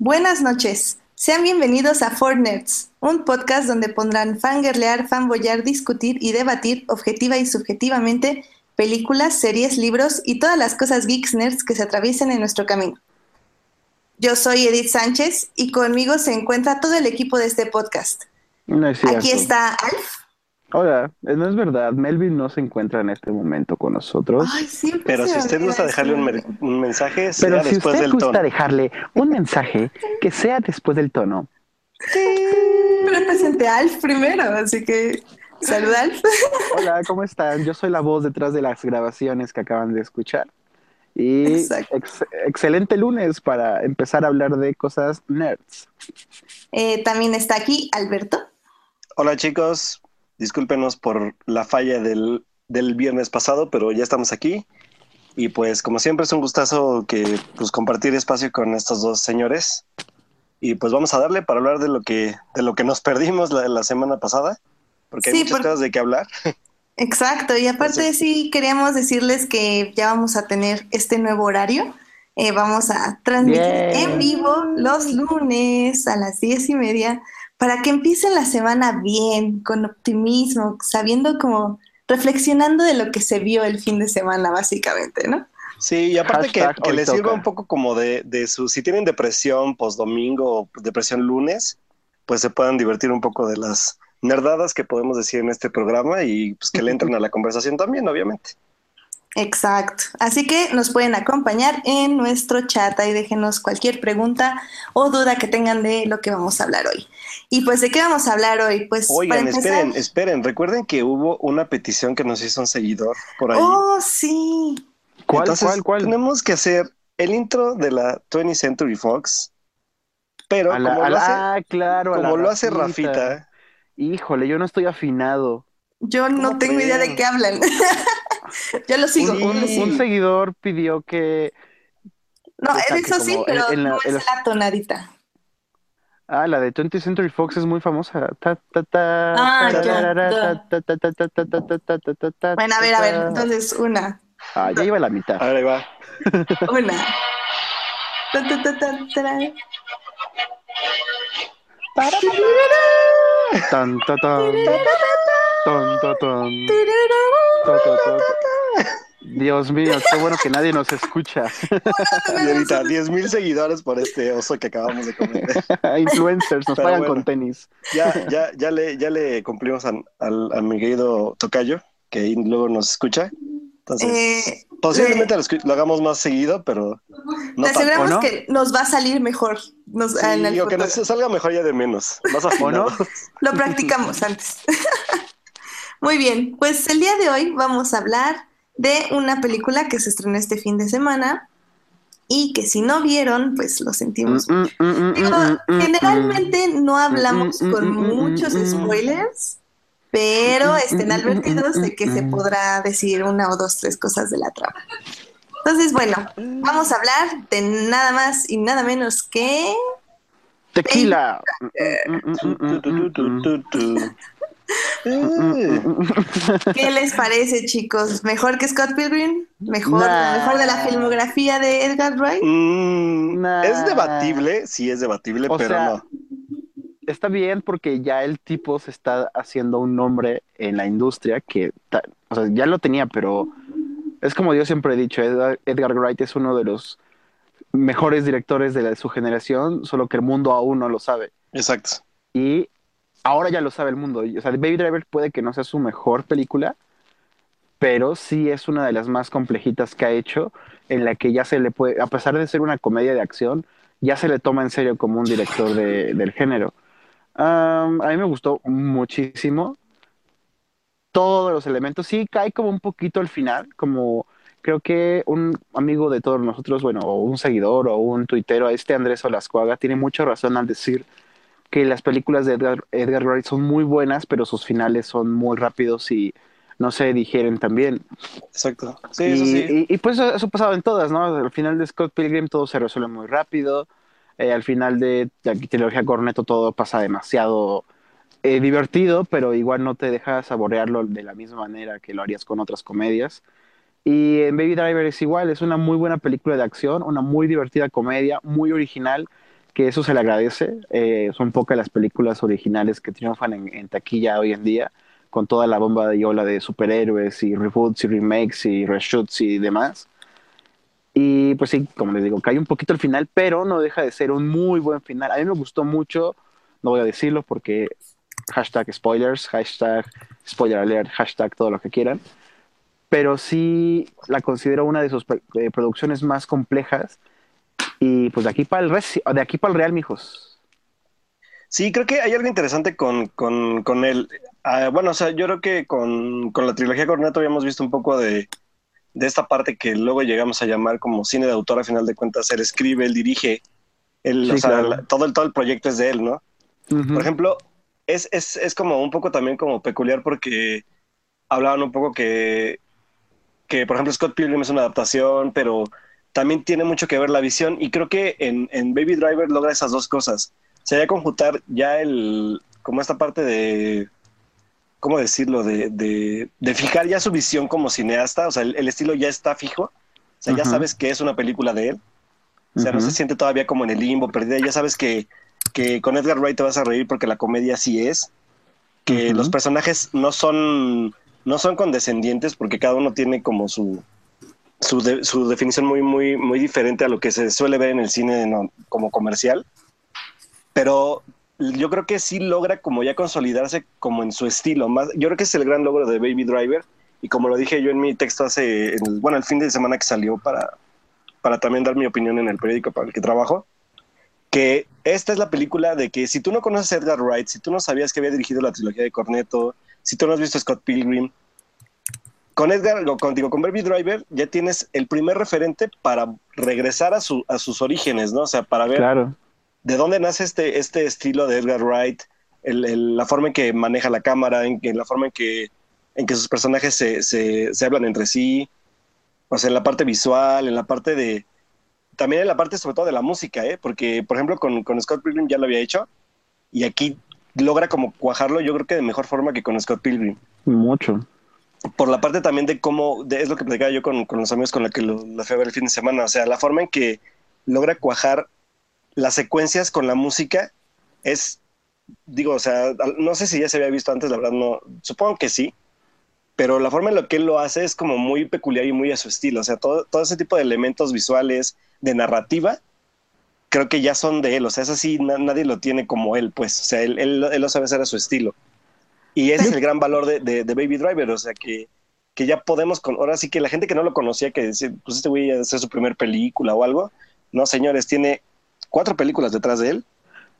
Buenas noches. Sean bienvenidos a Four Nerds, un podcast donde pondrán fangirlear, fanboyar, discutir y debatir objetiva y subjetivamente películas, series, libros y todas las cosas geeks nerds que se atraviesen en nuestro camino. Yo soy Edith Sánchez y conmigo se encuentra todo el equipo de este podcast. No es cierto. Aquí está Alf. Hola, eh, no es verdad. Melvin no se encuentra en este momento con nosotros. Ay, Pero si usted gusta dejarle un, un mensaje, sea Pero si después usted del gusta tono. dejarle un mensaje que sea después del tono. Pero presenté a Alf primero, así que saluda Alf. Hola, ¿cómo están? Yo soy la voz detrás de las grabaciones que acaban de escuchar. Y ex- excelente lunes para empezar a hablar de cosas nerds. Eh, también está aquí Alberto. Hola chicos, discúlpenos por la falla del, del viernes pasado, pero ya estamos aquí. Y pues como siempre es un gustazo que pues compartir espacio con estos dos señores. Y pues vamos a darle para hablar de lo que, de lo que nos perdimos la, la semana pasada, porque hay Sí, muchas porque- cosas de qué hablar. Exacto, y aparte Entonces- sí queríamos decirles que ya vamos a tener este nuevo horario. Eh, vamos a transmitir Bien. en vivo los lunes a las diez y media para que empiecen la semana bien, con optimismo, sabiendo como reflexionando de lo que se vio el fin de semana, básicamente, ¿no? Sí, y aparte que, Hashtag que les sirva un poco como de, de su, si tienen depresión post domingo o depresión lunes, pues se puedan divertir un poco de las nerdadas que podemos decir en este programa y pues que le entren a la conversación también, obviamente. Exacto. Así que nos pueden acompañar en nuestro chat y déjenos cualquier pregunta o duda que tengan de lo que vamos a hablar hoy. Y pues, ¿de qué vamos a hablar hoy? Pues, para Oigan, empezar- esperen, esperen, recuerden que hubo una petición que nos hizo un seguidor por ahí. Oh, sí. ¿Cuál, Entonces, cuál, cuál? Tenemos que hacer el intro de la 20th Century Fox, pero A la- como, a lo la- hace, claro, a la como lo hace Rafita. Rafita, Híjole, yo no estoy afinado. Yo no ¿Cómo tengo idea de qué hablan. Yo lo sigo. Un, seguidor pidió que. No, es eso sí, pero no es la tonadita. Ah, la de 20th Century Fox es muy famosa. Bueno, a ver, a ver, entonces una. Ah, ya iba la mitad. Ahora va. Una. Tan, tan, tan. Dios mío, qué bueno que nadie nos escucha. Y ahorita 10 mil seguidores por este oso que acabamos de comer. Influencers, nos Pero pagan bueno. con tenis. Ya, ya, ya le, ya le cumplimos al, al, a mi querido Tocayo, que ahí luego nos escucha. Entonces, Eh, posiblemente lo, hagamos más seguido, pero no Te aseguramos ¿o no? que nos va a salir mejor. Nos, Sí, en el o que nos salga mejor ya de menos, más ¿O afinado. no? Lo practicamos antes. Muy bien, pues el día de hoy vamos a hablar de una película que se estrenó este fin de semana y que si no vieron, pues lo sentimos. Mm, mm, mm, Digo, mm, mm, generalmente no hablamos mm, mm, con mm, mm, muchos mm, mm. spoilers, pero estén mm, advertidos mm, de que se mm. podrá decir una o dos, tres cosas de la trama. Entonces, bueno, vamos a hablar de nada más y nada menos que... Tequila. ¿Qué les parece, chicos? ¿Mejor que Scott Pilgrim? ¿Mejor, Nah. mejor de la filmografía de Edgar Wright? mm, Nah. Es debatible, sí es debatible, O pero sea, no. Está bien porque ya el tipo se está haciendo un nombre en la industria que, o sea, ya lo tenía, pero es como yo siempre he dicho, Edgar, Edgar Wright es uno de los mejores directores de, la- de su generación, solo que el mundo aún no lo sabe. Exacto. Y ahora ya lo sabe el mundo. O sea, Baby Driver puede que no sea su mejor película, pero sí es una de las más complejitas que ha hecho, en la que ya se le puede, a pesar de ser una comedia de acción, ya se le toma en serio como un director de- del género. A mí me gustó muchísimo todos los elementos. Sí, cae como un poquito al final, como creo que un amigo de todos nosotros, bueno, o un seguidor o un tuitero, este Andrés Olascuaga, tiene mucha razón al decir que las películas de Edgar, Edgar Wright son muy buenas, pero sus finales son muy rápidos y no se digieren también. Exacto. Sí, y, eso sí. y- y, pues eso ha pasado en todas, ¿no? Al final de Scott Pilgrim todo se resuelve muy rápido. Eh, al final de la trilogía Cornetto todo pasa demasiado eh, divertido, pero igual no te deja saborearlo de la misma manera que lo harías con otras comedias. Y en Baby Driver es igual, es una muy buena película de acción, una muy divertida comedia, muy original, que eso se le agradece. Eh, son pocas las películas originales que triunfan en, en, taquilla hoy en día, con toda la bomba de yola de superhéroes y reboots y remakes y reshoots y demás. Y pues sí, como les digo, cae un poquito el final, pero no deja de ser un muy buen final. A mí me gustó mucho, no voy a decirlo porque hashtag spoilers, hashtag spoiler alert, hashtag todo lo que quieran, pero sí la considero una de sus producciones más complejas y pues de aquí para el, de aquí para el Real, mijos. Sí, creo que hay algo interesante con, con, con él. Ah, bueno, o sea, yo creo que con, con la trilogía Corneto habíamos visto un poco de, de esta parte que luego llegamos a llamar como cine de autor, a final de cuentas, él escribe, él dirige, él, o sea, todo, el, todo el proyecto es de él, ¿no? Por ejemplo, es, es, es, como un poco también como peculiar porque hablaban un poco que, que, por ejemplo, Scott Pilgrim es una adaptación, pero también tiene mucho que ver la visión y creo que en, en Baby Driver logra esas dos cosas. Sería conjuntar ya el, como esta parte de, ¿cómo decirlo? De, de, de, fijar ya su visión como cineasta, o sea, el, estilo ya está fijo, o sea, ya sabes que es una película de él, o sea, no se siente todavía como en el limbo, perdida, ya sabes que, que con Edgar Wright te vas a reír porque la comedia sí es, que los personajes no son, no son condescendientes porque cada uno tiene como su, su, su, definición muy, muy, muy diferente a lo que se suele ver en el cine como comercial, pero yo creo que sí logra como ya consolidarse como en su estilo. Más, yo creo que es el gran logro de Baby Driver. Y como lo dije yo en mi texto hace, bueno, el fin de semana que salió para, para también dar mi opinión en el periódico para el que trabajo, que esta es la película de que si tú no conoces a Edgar Wright, si tú no sabías que había dirigido la trilogía de Cornetto, si tú no has visto Scott Pilgrim, con Edgar, con, digo, con Baby Driver ya tienes el primer referente para regresar a, su, a sus orígenes, ¿no? O sea, para ver claro de dónde nace este, este estilo de Edgar Wright, la forma en que maneja la cámara, en, la forma en que, en que sus personajes se, se, hablan entre sí, o sea, en la parte visual, en la parte de... También en la parte sobre todo de la música, ¿eh? porque por ejemplo con, con Scott Pilgrim ya lo había hecho y aquí logra como cuajarlo yo creo que de mejor forma que con Scott Pilgrim. Mucho. Por la parte también de cómo, es lo que platicaba yo con, con los amigos con los que lo, fui a ver el fin de semana, o sea, la forma en que logra cuajar las secuencias con la música es, digo, o sea, no sé si ya se había visto antes, la verdad no, supongo que sí, pero la forma en la que él lo hace es como muy peculiar y muy a su estilo, o sea, todo, todo ese tipo de elementos visuales, de narrativa, creo que ya son de él, o sea, es así, nadie lo tiene como él, pues, o sea, él, él, lo sabe hacer a su estilo. Y ese es el gran valor de, de, Baby Driver, o sea, que, que ya podemos, con, ahora sí que la gente que no lo conocía, que decía, pues este güey a hacer su primer película o algo, no, señores, tiene cuatro películas detrás de él.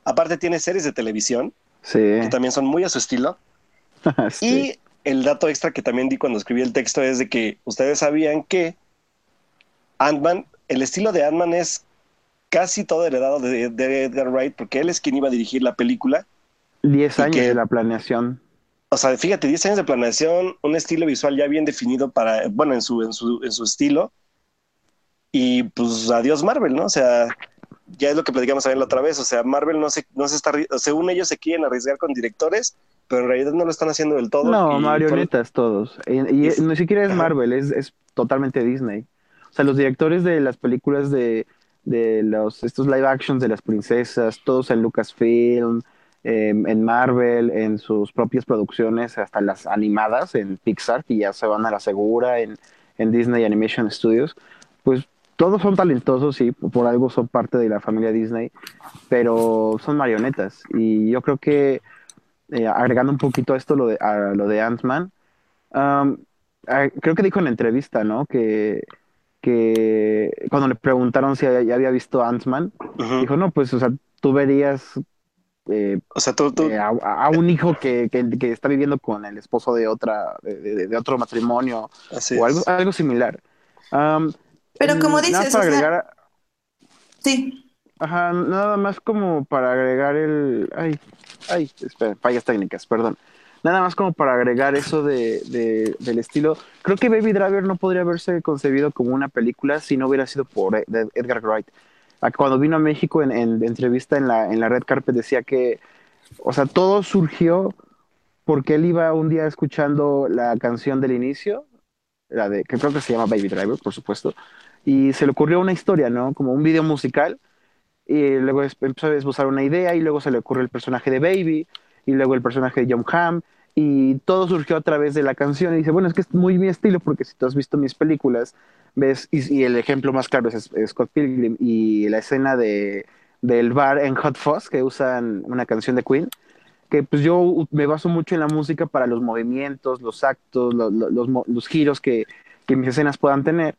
Aparte tiene series de televisión, que también son muy a su estilo. Y el dato extra que también di cuando escribí el texto es de que ustedes sabían que Ant-Man, el estilo de Ant-Man es casi todo heredado de, Edgar Wright, porque él es quien iba a dirigir la película. Diez años de la planeación. O sea, fíjate, diez años de planeación, un estilo visual ya bien definido para, bueno, en su, en su, en su estilo. Y pues adiós Marvel, ¿no? O sea, ya es lo que platicamos también la otra vez, o sea, Marvel no se, no se está, según ellos se quieren arriesgar con directores, pero en realidad no lo están haciendo del todo. No, marionetas todos. Y, ni siquiera es Marvel, es, es, totalmente Disney. O sea, los directores de las películas de, de los, estos live actions de las princesas, todos en Lucasfilm, em, en Marvel, en sus propias producciones, hasta las animadas en Pixar, que ya se van a la segura, en, en Disney Animation Studios, pues todos son talentosos y por algo son parte de la familia Disney, pero son marionetas. Y yo creo que eh, agregando un poquito a esto lo de, a lo de Ant-Man, creo que dijo en la entrevista, ¿no? Que, que cuando le preguntaron si ya había visto Ant-Man, dijo, no, pues, o sea, tú verías eh, o sea, tú, eh, a, un hijo que, que, está viviendo con el esposo de otra de, otro matrimonio o algo, algo similar. Pero como dices, para agregar... sí. Ajá, nada más como para agregar el... Ay, ay, espera, fallas técnicas, perdón. Nada más como para agregar eso de, de, del estilo. Creo que Baby Driver no podría haberse concebido como una película si no hubiera sido por Edgar Wright. Cuando vino a México en, en, entrevista en la, en la Red Carpet decía que, o sea, todo surgió porque él iba un día escuchando la canción del inicio, la de, que creo que se llama Baby Driver, por supuesto, y se le ocurrió una historia, ¿no? Como un video musical y luego empezó a esbozar una idea y luego se le ocurre el personaje de Baby y luego el personaje de John Hamm y todo surgió a través de la canción y dice, bueno, es que es muy mi estilo porque si tú has visto mis películas, ves, y, el ejemplo más claro es, Scott Pilgrim y la escena de, del bar en Hot Fuzz que usan una canción de Queen, que pues yo me baso mucho en la música para los movimientos, los actos, los, los, giros que, que mis escenas puedan tener.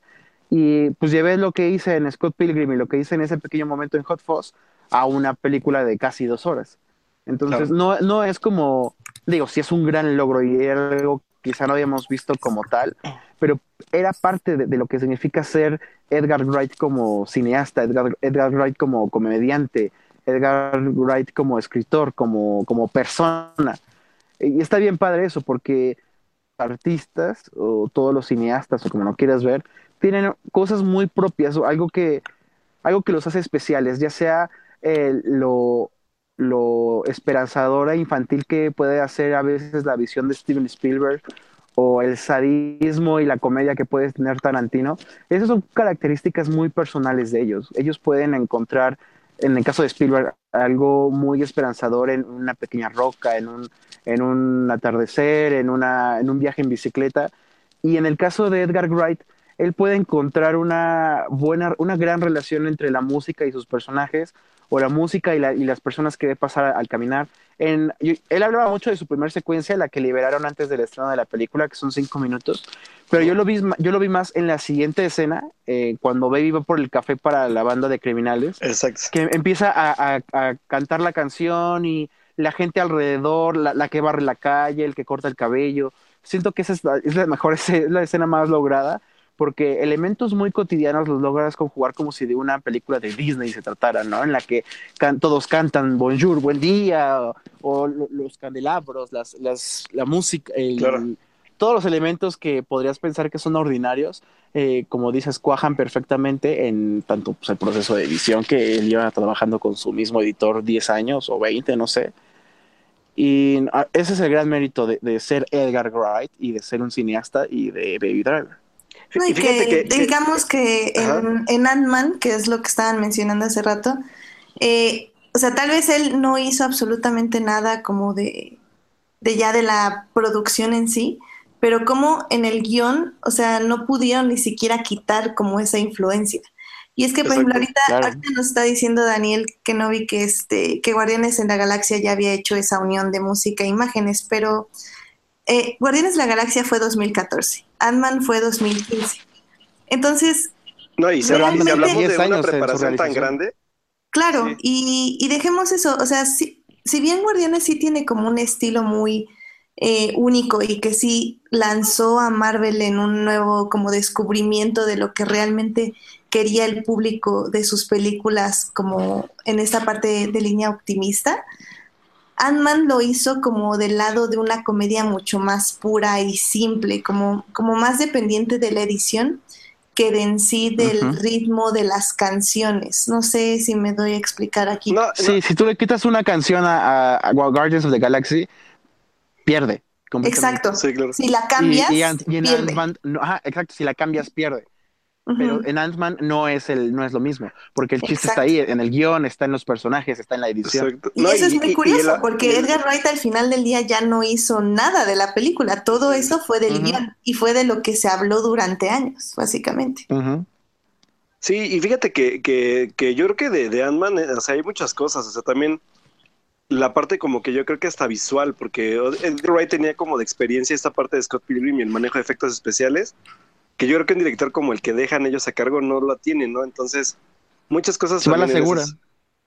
Y pues llevé lo que hice en Scott Pilgrim y lo que hice en ese pequeño momento en Hot Fuzz a una película de casi dos horas. Entonces, no, no es como, digo, sí es un gran logro y era algo que quizá no habíamos visto como tal, pero era parte de, lo que significa ser Edgar Wright como cineasta, Edgar, Edgar Wright como comediante, Edgar Wright como escritor, como, como persona. Y está bien padre eso, porque artistas o todos los cineastas o como no quieras ver, tienen cosas muy propias o algo que, algo que los hace especiales, ya sea eh, lo, lo esperanzadora infantil que puede hacer a veces la visión de Steven Spielberg o el sadismo y la comedia que puede tener Tarantino. Esas son características muy personales de ellos. Ellos pueden encontrar, en el caso de Spielberg, algo muy esperanzador en una pequeña roca, en un, en un atardecer, en, una, en un viaje en bicicleta. Y en el caso de Edgar Wright, él puede encontrar una buena, una gran relación entre la música y sus personajes, o la música y, las personas que ve pasar al caminar. En, él hablaba mucho de su primera secuencia, la que liberaron antes del estreno de la película, que son cinco minutos, pero yo lo vi, yo lo vi más en la siguiente escena, eh, cuando Baby va por el café para la banda de criminales, Exacto. que empieza a, cantar la canción y la gente alrededor, la, que barre la calle, el que corta el cabello. Siento que esa es la, es la mejor, es la escena más lograda porque elementos muy cotidianos los logras conjugar como si de una película de Disney se tratara, ¿no? En la que todos cantan bonjour, buen día, o, los candelabros, las, las, la música, todos los elementos que podrías pensar que son ordinarios, eh, como dices, cuajan perfectamente en tanto pues, el proceso de edición que él lleva trabajando con su mismo editor 10 años o 20, no sé. Y ah, ese es el gran mérito de, de ser Edgar Wright y de ser un cineasta y de Baby Driver. No, y que, digamos que en, en Ant-Man, que es lo que estaban mencionando hace rato, eh, o sea, tal vez él no hizo absolutamente nada como de, de ya de la producción en sí, pero como en el guion, o sea, no pudieron ni siquiera quitar como esa influencia. Y es que, por ejemplo, ahorita, nos está diciendo Daniel que no vi que, este, que Guardianes en la Galaxia ya había hecho esa unión de música e imágenes, pero eh, Guardianes de la Galaxia fue 2014, Ant-Man fue 2015. Entonces... No, y si hablamos, de una preparación tan grande. Claro, y, dejemos eso, o sea, si, si, bien Guardianes sí tiene como un estilo muy eh, único y que sí lanzó a Marvel en un nuevo como descubrimiento de lo que realmente quería el público de sus películas como en esta parte de línea optimista, Ant-Man lo hizo como del lado de una comedia mucho más pura y simple, como, como más dependiente de la edición que de en sí del ritmo de las canciones. No sé si me doy a explicar aquí. sí, si tú le quitas una canción a, Guardians of the Galaxy, pierde. Exacto. Si la cambias, y, en exacto, si la cambias, pierde. Pero en Ant-Man no es el, no es lo mismo, porque el chiste está ahí, en el guion, está en los personajes, está en la edición. Y eso es muy curioso, porque Edgar Wright al final del día ya no hizo nada de la película, todo eso fue del guion y fue de lo que se habló durante años, básicamente. Sí, y fíjate que, que, que, yo creo que de, de Ant-Man, eh, o sea, hay muchas cosas, o sea, también la parte como que yo creo que hasta visual, porque Edgar Wright tenía como de experiencia esta parte de Scott Pilgrim y el manejo de efectos especiales, que yo creo que un director como el que dejan ellos a cargo no lo tiene, ¿no? Entonces, muchas cosas... Se van a la segura.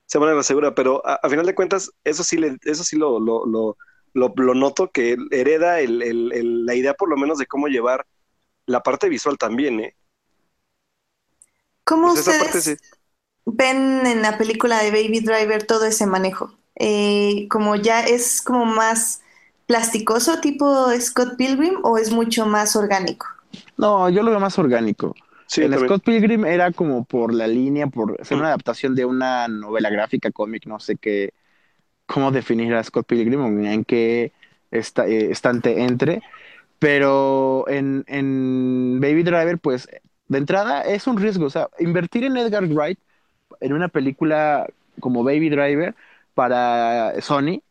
se van a la segura, pero a, final de cuentas, eso sí, le, eso sí lo, lo, lo, lo, noto, que hereda el, el, la idea por lo menos de cómo llevar la parte visual también, ¿eh? ¿Cómo pues ustedes ven en la película de Baby Driver todo ese manejo? Eh, como ya es como más plasticoso tipo Scott Pilgrim o es mucho más orgánico? No, yo lo veo más orgánico. el Scott Pilgrim era como por la línea, por ser una mm. adaptación de una novela gráfica, cómic, no sé qué, cómo definir a Scott Pilgrim, en qué está, eh, estante entre. Pero en, en Baby Driver, pues de entrada es un riesgo. O sea, invertir en Edgar Wright en una película como Baby Driver para Sony,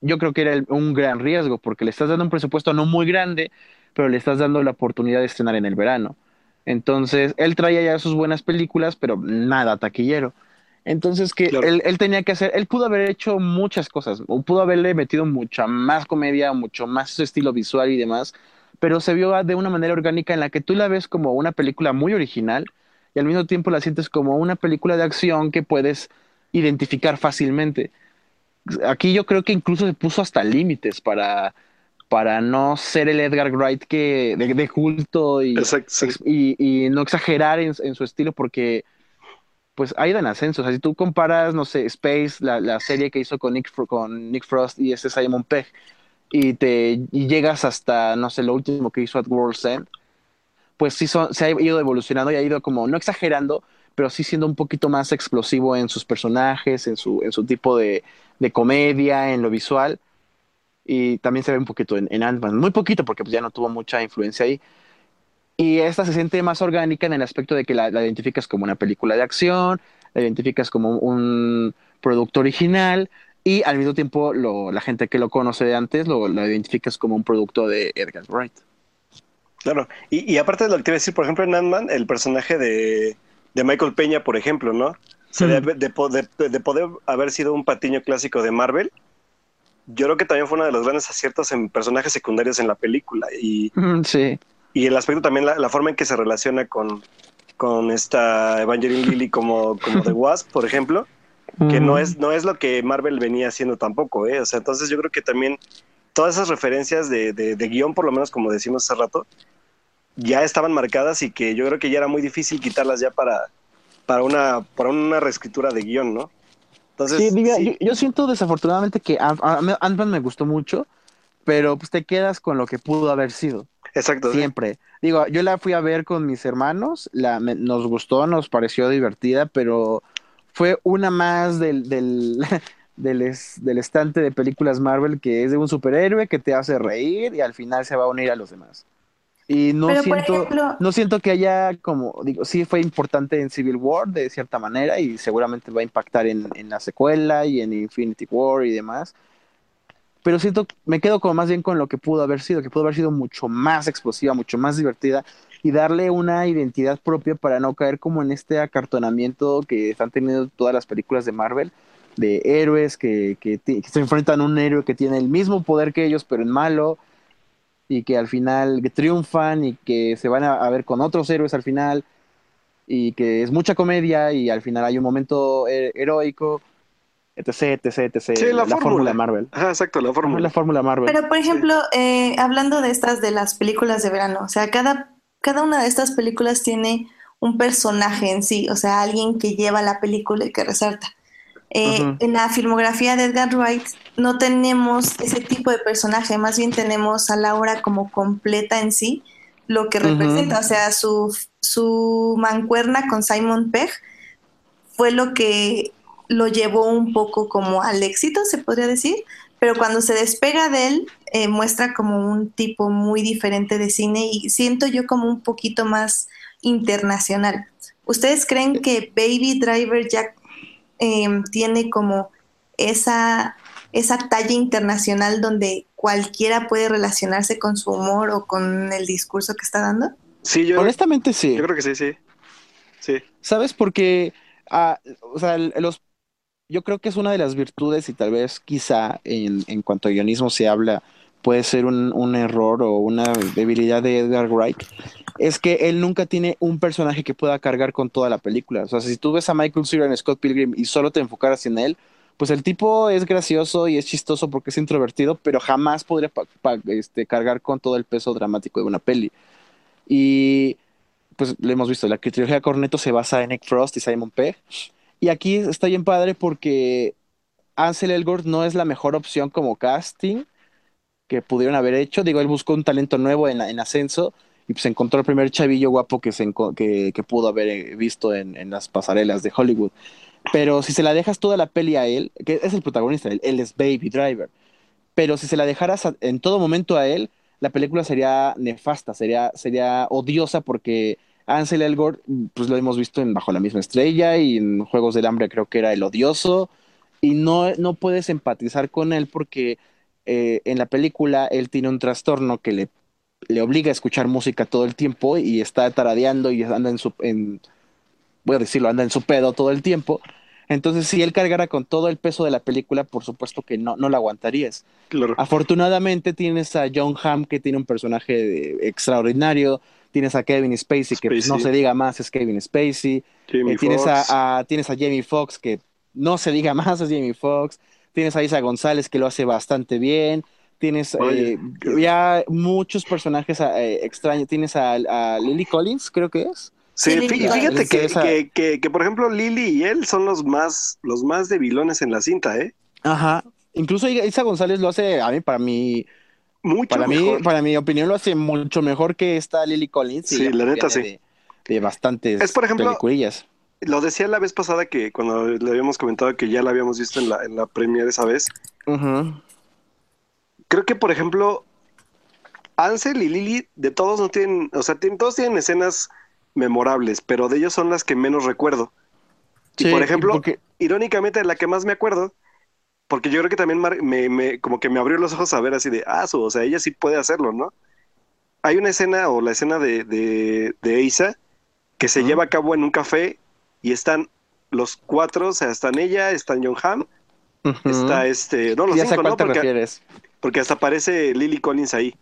yo creo que era un gran riesgo porque le estás dando un presupuesto no muy grande, pero le estás dando la oportunidad de estrenar en el verano. Entonces, él traía ya sus buenas películas, pero nada taquillero. Entonces, que él, él, tenía que hacer, él pudo haber hecho muchas cosas, o pudo haberle metido mucha más comedia, mucho más su estilo visual y demás, pero se vio de una manera orgánica en la que tú la ves como una película muy original y al mismo tiempo la sientes como una película de acción que puedes identificar fácilmente. Aquí yo creo que incluso se puso hasta límites para, para no ser el Edgar Wright que, de, culto y, y, no exagerar en, su estilo porque pues ha ido en ascenso. O sea, si tú comparas, no sé, Space, la, la serie que hizo con Nick, con Nick Frost y ese Simon Pegg, y te y llegas hasta, no sé, lo último que hizo at World's End, pues sí son, se ha ido evolucionando y ha ido como, no exagerando, pero sí siendo un poquito más explosivo en sus personajes, en su, en su tipo de, de comedia, en lo visual. Y también se ve un poquito en, en Ant-Man, muy poquito porque pues, ya no tuvo mucha influencia ahí. Y esta se siente más orgánica en el aspecto de que la, la identificas como una película de acción, la identificas como un producto original y al mismo tiempo lo, la gente que lo conoce de antes lo, lo identificas como un producto de Edgar Wright. Claro, y, y, aparte de lo que te iba a decir, por ejemplo, en Ant-Man, el personaje de, de, Michael Peña, por ejemplo, ¿no? O de, de, de, poder haber sido un patiño clásico de Marvel, yo creo que también fue uno de los grandes aciertos en personajes secundarios en la película. Y, sí. y el aspecto también, la, la, forma en que se relaciona con, con esta Evangeline Lilly como, como The Wasp, por ejemplo, que no es, no es lo que Marvel venía haciendo tampoco, ¿eh? O sea, entonces yo creo que también todas esas referencias de, de, de guion, por lo menos como decimos hace rato, ya estaban marcadas y que yo creo que ya era muy difícil quitarlas ya para, para, una, para una reescritura de guion, ¿no? Entonces, sí, diga, sí. Yo, yo, siento desafortunadamente que Ant-Man me gustó mucho, pero pues te quedas con lo que pudo haber sido. Exacto. Siempre. Sí. Digo, yo la fui a ver con mis hermanos, la, me, nos gustó, nos pareció divertida, pero fue una más del, del, del, es, del, estante de películas Marvel que es de un superhéroe que te hace reír y al final se va a unir a los demás. Y no Pero, siento, ejemplo, no siento que haya como, digo, sí fue importante en Civil War de cierta manera y seguramente va a impactar en, en la secuela y en Infinity War y demás. Pero siento, me quedo como más bien con lo que pudo haber sido, que pudo haber sido mucho más explosiva, mucho más divertida y darle una identidad propia para no caer como en este acartonamiento que están teniendo todas las películas de Marvel, de héroes que, que, que, se enfrentan a un héroe que tiene el mismo poder que ellos, pero en malo, y que al final triunfan y que se van a, ver con otros héroes al final, y que es mucha comedia y al final hay un momento heroico. Etc, etc, etc. Sí, la, la, la fórmula Marvel. Ajá, exacto, la fórmula. La fórmula Marvel. Pero, por ejemplo, sí. eh, hablando de estas, de las películas de verano, o sea, cada cada una de estas películas tiene un personaje en sí, o sea, alguien que lleva la película y que resalta. Eh, uh -huh. En la filmografía de Edgar Wright no tenemos ese tipo de personaje, más bien tenemos a Laura como completa en sí, lo que representa, uh -huh. o sea, su, su mancuerna con Simon Pegg fue lo que lo llevó un poco como al éxito, se podría decir, pero cuando se despega de él, eh, muestra como un tipo muy diferente de cine y siento yo como un poquito más internacional. ¿Ustedes creen que Baby Driver ya eh, tiene como esa, esa talla internacional donde cualquiera puede relacionarse con su humor o con el discurso que está dando? Sí, yo honestamente sí. Yo creo que sí, sí. Sí. ¿Sabes? Porque, uh, o sea, los yo creo que es una de las virtudes y tal vez quizá en, en cuanto a guionismo se habla puede ser un, un, error o una debilidad de Edgar Wright, es que él nunca tiene un personaje que pueda cargar con toda la película. O sea, si tú ves a Michael Cera en Scott Pilgrim y solo te enfocaras en él, pues el tipo es gracioso y es chistoso porque es introvertido, pero jamás podría este, cargar con todo el peso dramático de una peli. Y pues lo hemos visto, la trilogía Corneto se basa en Nick Frost y Simon Pegg. Y aquí está bien padre porque Ansel Elgort no es la mejor opción como casting que pudieron haber hecho. Digo, él buscó un talento nuevo en, en ascenso y pues encontró el primer chavillo guapo que, se, que, pudo haber eh, visto en, en, las pasarelas de Hollywood. Pero si se la dejas toda la peli a él, que es el protagonista, él, es Baby Driver, pero si se la dejaras en todo momento a él, la película sería nefasta, sería, sería odiosa porque Ansel Elgort, pues lo hemos visto en Bajo la misma estrella y en Juegos del Hambre creo que era el odioso y no, no puedes empatizar con él porque eh, en la película él tiene un trastorno que le, le obliga a escuchar música todo el tiempo y está taradeando y anda en su, en, voy a decirlo, anda en su pedo todo el tiempo. Entonces, si él cargara con todo el peso de la película, por supuesto que no, no la aguantarías. Claro. Afortunadamente tienes a John Hamm, que tiene un personaje extraordinario. Tienes a Kevin Spacey, que no se diga más, es Kevin Spacey. Eh, tienes, a, a, tienes a Jamie Foxx, que no se diga más, es Jamie Foxx. Tienes a Isa González, que lo hace bastante bien. Tienes eh, ya muchos personajes eh, extraños. Tienes a, a Lily Collins, creo que es. Sí, fíjate que, que, que, por ejemplo, Lily y él son los más, los más debilones en la cinta, ¿eh? Ajá. Incluso Isa González lo hace, a mí, para mí, mucho para mejor. mí, para mi opinión, lo hace mucho mejor que esta Lily Collins. Sí, la neta, sí. De, bastantes es, por ejemplo, peliculillas. Lo decía la vez pasada que cuando le habíamos comentado que ya la habíamos visto en la, en la premiere esa vez. Creo que, por ejemplo, Ansel y Lily, de todos no tienen, o sea, tienen, todos tienen escenas memorables, pero de ellos son las que menos recuerdo. y por ejemplo, irónicamente la que más me acuerdo, porque yo creo que también me, me, como que me abrió los ojos a ver así de, ah, o sea, ella sí puede hacerlo, ¿no? Hay una escena o la escena de, de, de Isa que se lleva a cabo en un café y están los cuatro, o sea, están ella, están John Hamm, está este, no, los cinco, ¿no? Porque, porque hasta aparece Lily Collins ahí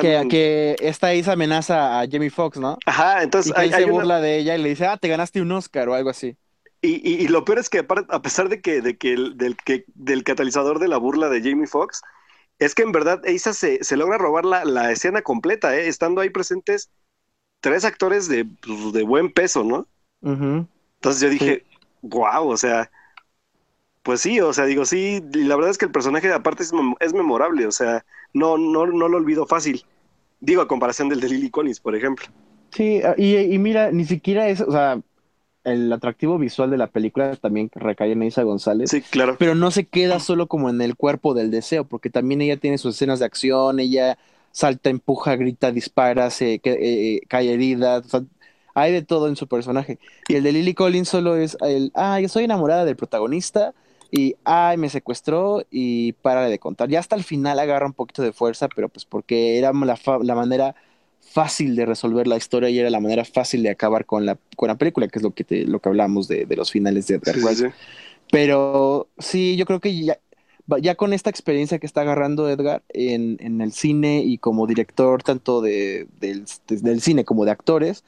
que, que, esta Isa amenaza a Jamie Foxx, ¿no? Ajá, entonces y se burla de ella y le dice, ah, te ganaste un Oscar o algo así. Y, y, lo peor es que a pesar de que, de que, el, del, que del catalizador de la burla de Jamie Foxx, es que en verdad Isa se, se logra robar la, la, escena completa, ¿eh? estando ahí presentes tres actores de, pues, de buen peso, ¿no? Entonces yo dije, wow, o sea, pues sí, o sea, digo, sí, y la verdad es que el personaje aparte es, es memorable, o sea, no, no, no lo olvido fácil. Digo, a comparación del de Lily Collins, por ejemplo. Sí, ah, y, mira, ni siquiera es, o sea, el atractivo visual de la película también recae en Isa González. Sí, claro. Pero no se queda solo como en el cuerpo del deseo, porque también ella tiene sus escenas de acción, ella salta, empuja, grita, dispara, se eh, eh, cae herida, o sea, hay de todo en su personaje. Y el de Lily Collins solo es el, ah, yo soy enamorada del protagonista, y ay, me secuestró y para de contar. Ya hasta el final agarra un poquito de fuerza, pero pues porque era la, la manera fácil de resolver la historia y era la manera fácil de acabar con la, con la película, que es lo que, te, lo que hablamos de, de los finales de Edgar Pero sí, yo creo que ya, ya con esta experiencia que está agarrando Edgar en, en el cine y como director tanto de, del, del cine como de actores,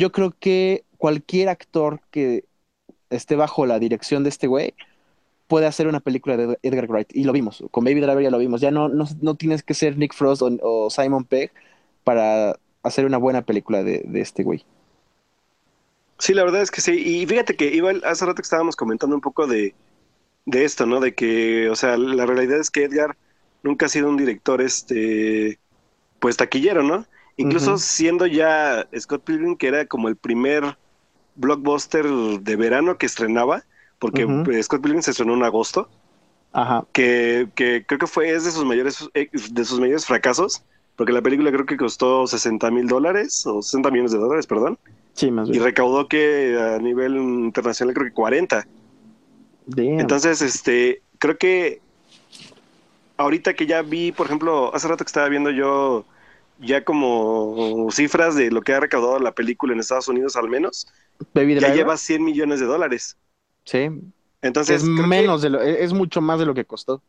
yo creo que cualquier actor que esté bajo la dirección de este güey puede hacer una película de Edgar Wright. Y lo vimos, con Baby Driver ya lo vimos. Ya no, no, tienes que ser Nick Frost o, Simon Pegg para hacer una buena película de, este güey. Sí, la verdad es que sí. Y fíjate que igual hace rato que estábamos comentando un poco de, de esto, ¿no? De que, o sea, la realidad es que Edgar nunca ha sido un director, este, pues taquillero, ¿no? Incluso siendo ya Scott Pilgrim, que era como el primer blockbuster de verano que estrenaba, porque Scott Pilgrim se estrenó en agosto. Ajá. Que, que, creo que fue es de sus mayores eh, de sus mayores fracasos, porque la película creo que costó 60 mil dólares o 60 millones de dólares, perdón. Sí, más bien. Y recaudó que a nivel internacional creo que 40. Entonces, este, creo que ahorita que ya vi, por ejemplo, hace rato que estaba viendo yo ya como cifras de lo que ha recaudado la película en Estados Unidos al menos, ya lleva 100 millones de dólares. Sí. Entonces. Es menos de lo, e, es mucho más de lo que costó.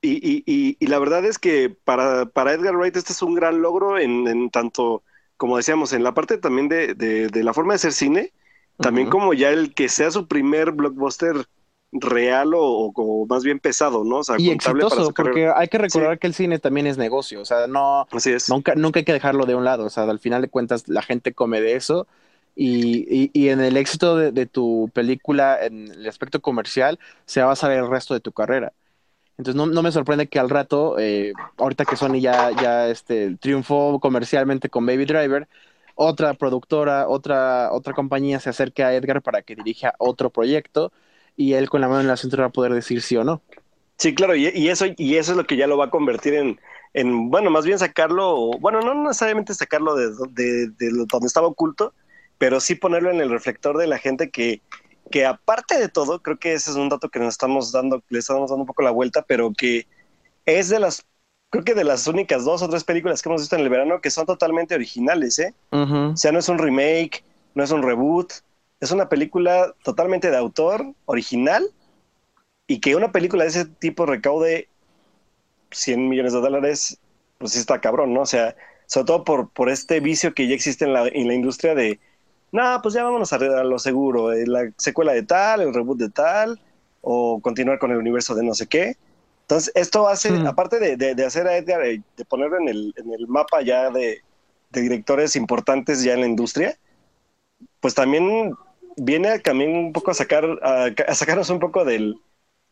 Y, y, y, la verdad es que para, para, Edgar Wright este es un gran logro en, en tanto, como decíamos, en la parte también de, de, la forma de hacer cine, también como ya el que sea su primer blockbuster real o, o, más bien pesado, ¿no? O sea, y exitoso, porque hay que recordar que el cine también es negocio, o sea, no, Así es. Nunca, nunca hay que dejarlo de un lado, o sea, al final de cuentas la gente come de eso y, y, en el éxito de, tu película, en el aspecto comercial, se va a basar el resto de tu carrera. Entonces no, no me sorprende que al rato, eh, ahorita que Sony ya, ya este, triunfó comercialmente con Baby Driver, otra productora, otra, otra compañía se acerque a Edgar para que dirija otro proyecto y él con la mano en la cintura va a poder decir sí o no. Sí, claro, y, y, eso, y eso es lo que ya lo va a convertir en, en bueno, más bien sacarlo, bueno, no necesariamente sacarlo de, de, de donde estaba oculto, pero sí ponerlo en el reflector de la gente que, que aparte de todo, creo que ese es un dato que nos estamos dando, le estamos dando un poco la vuelta, pero que es de las, creo que de las únicas dos o tres películas que hemos visto en el verano que son totalmente originales, ¿eh? O sea, no es un remake, no es un reboot, es una película totalmente de autor, original, y que una película de ese tipo recaude 100 millones de dólares, pues sí está cabrón, ¿no? O sea, sobre todo por, por este vicio que ya existe en la, en la industria de, no, pues ya vámonos a, a lo seguro, eh, la secuela de tal, el reboot de tal, o continuar con el universo de no sé qué. Entonces, esto hace, Hmm. aparte de, de- de hacer a Edgar, eh, de ponerlo en el, en el mapa ya de, de directores importantes ya en la industria, pues también viene a- también un poco a sacar, a, a sacarnos un poco del,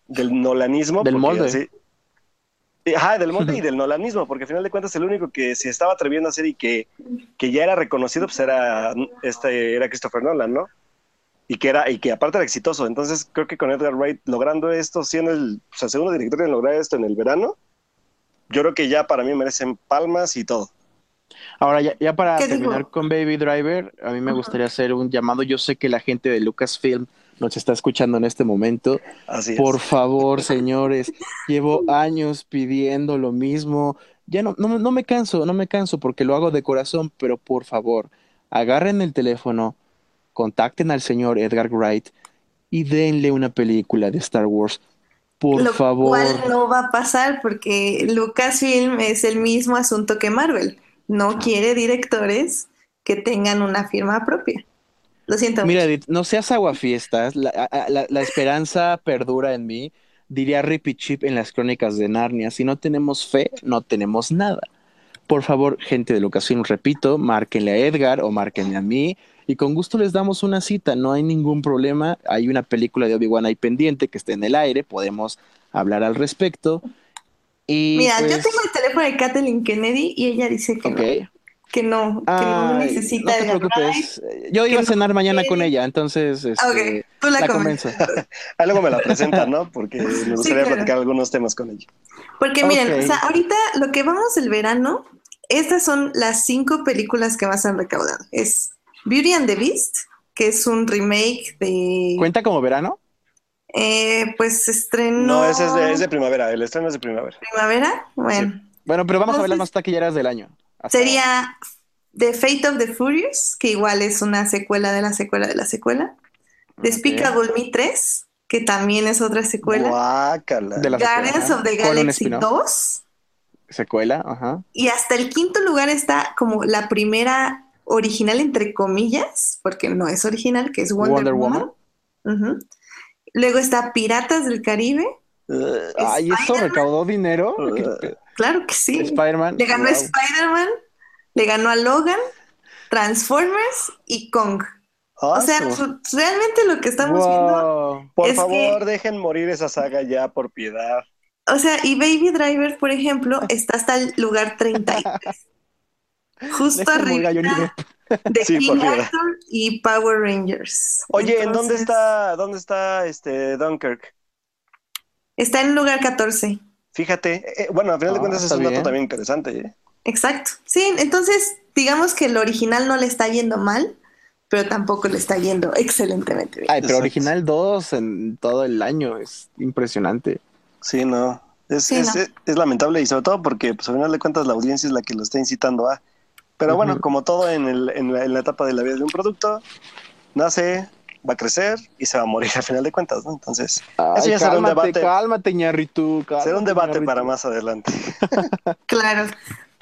del nolanismo. Del molde. así- Ajá, del molde y del nolanismo, porque al final de cuentas el único que se estaba atreviendo a hacer y que, que ya era reconocido, pues era, este, era Christopher Nolan, ¿no? Y que, era, y que aparte era exitoso. Entonces creo que con Edgar Wright logrando esto, siendo el, o sea, segundo director en lograr esto en el verano, yo creo que ya para mí merecen palmas y todo. Ahora, ya, ya para ¿Qué terminar digo? con Baby Driver, a mí me gustaría hacer un llamado. Yo sé que la gente de Lucasfilm nos está escuchando en este momento. Así Por es. favor, señores, llevo años pidiendo lo mismo. Ya no, no, no me canso, no me canso porque lo hago de corazón, pero por favor, agarren el teléfono, contacten al señor Edgar Wright y denle una película de Star Wars. Por Lo favor. cual no va a pasar porque Lucasfilm es el mismo asunto que Marvel. No quiere directores que tengan una firma propia. Lo siento. Mira. Edith, no seas aguafiestas, la, la, la esperanza perdura en mí, diría Rippy Chip en las crónicas de Narnia, si no tenemos fe, no tenemos nada. Por favor, gente de Lucasfilm, repito, márquenle a Edgar o márquenle a mí y con gusto les damos una cita, no hay ningún problema, hay una película de Obi-Wan ahí pendiente que está en el aire, podemos hablar al respecto. Y Mira, yo pues, tengo el teléfono de Kathleen Kennedy y ella dice que no, que no, que no necesita no te preocupes, yo iba a no cenar mañana con ella, entonces este, Ok, tú la, la convenzo. Ah, luego me la presentan, ¿no? Porque me gustaría claro. platicar algunos temas con ella. Porque miren, o sea, ahorita lo que vamos del verano, estas son las cinco películas que más han recaudado. Es Beauty and the Beast, que es un remake de, ¿Cuenta como verano? Eh, pues estrenó No, ese es de, es de primavera, el estreno es de primavera. primavera. Bueno, Bueno, pero vamos a ver las más taquilleras del año. Hasta- sería The Fate of the Furious, que igual es una secuela de la secuela de la secuela. Despicable Me 3, que también es otra secuela. Guácala. De la Guardians secuela, of the Galaxy spin-off. 2. Secuela, ajá. Y hasta el quinto lugar está como la primera original, entre comillas, porque no es original, que es Wonder, Wonder Woman. Ujú. Luego está Piratas del Caribe. Uh, Ay, ¿eso recaudó dinero? Uh, ¿Qué pe- Claro que sí. Spider-Man. Le ganó a wow. Spider-Man, le ganó a Logan, Transformers y Kong. O sea, realmente lo que estamos viendo, Wow. por es favor, que- dejen morir esa saga ya, por piedad. o sea, y Baby Driver, por ejemplo, está hasta el lugar 33. Justo arriba. De Sí, King. Arthur y Power Rangers. Oye, ¿en dónde está, dónde está este Dunkirk? Está en el lugar 14. Fíjate, eh, bueno, al final de Ah, cuentas es un dato bien. también interesante. ¿eh? Exacto. Sí, entonces digamos que el original no le está yendo mal, pero tampoco le está yendo excelentemente bien. Ay, pero Exacto. original 2 en todo el año. Es impresionante. Sí, no. Es, Sí, es, no. es- es lamentable y sobre todo porque pues, al final de cuentas la audiencia es la que lo está incitando a. Pero bueno, como todo en, el- en la, en la etapa de la vida de un producto, nace, va a crecer y se va a morir al final de cuentas, ¿no? Entonces, Ay, ya será un debate. cálmate, ñarritu. será un debate ñarritu. para más adelante. Claro.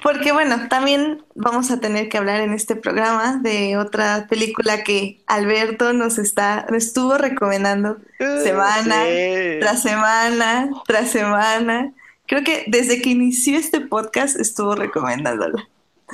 Porque bueno, también vamos a tener que hablar en este programa de otra película que Alberto nos está, nos estuvo recomendando Semana Sí. tras semana, tras semana. Creo que desde que inició este podcast estuvo recomendándola.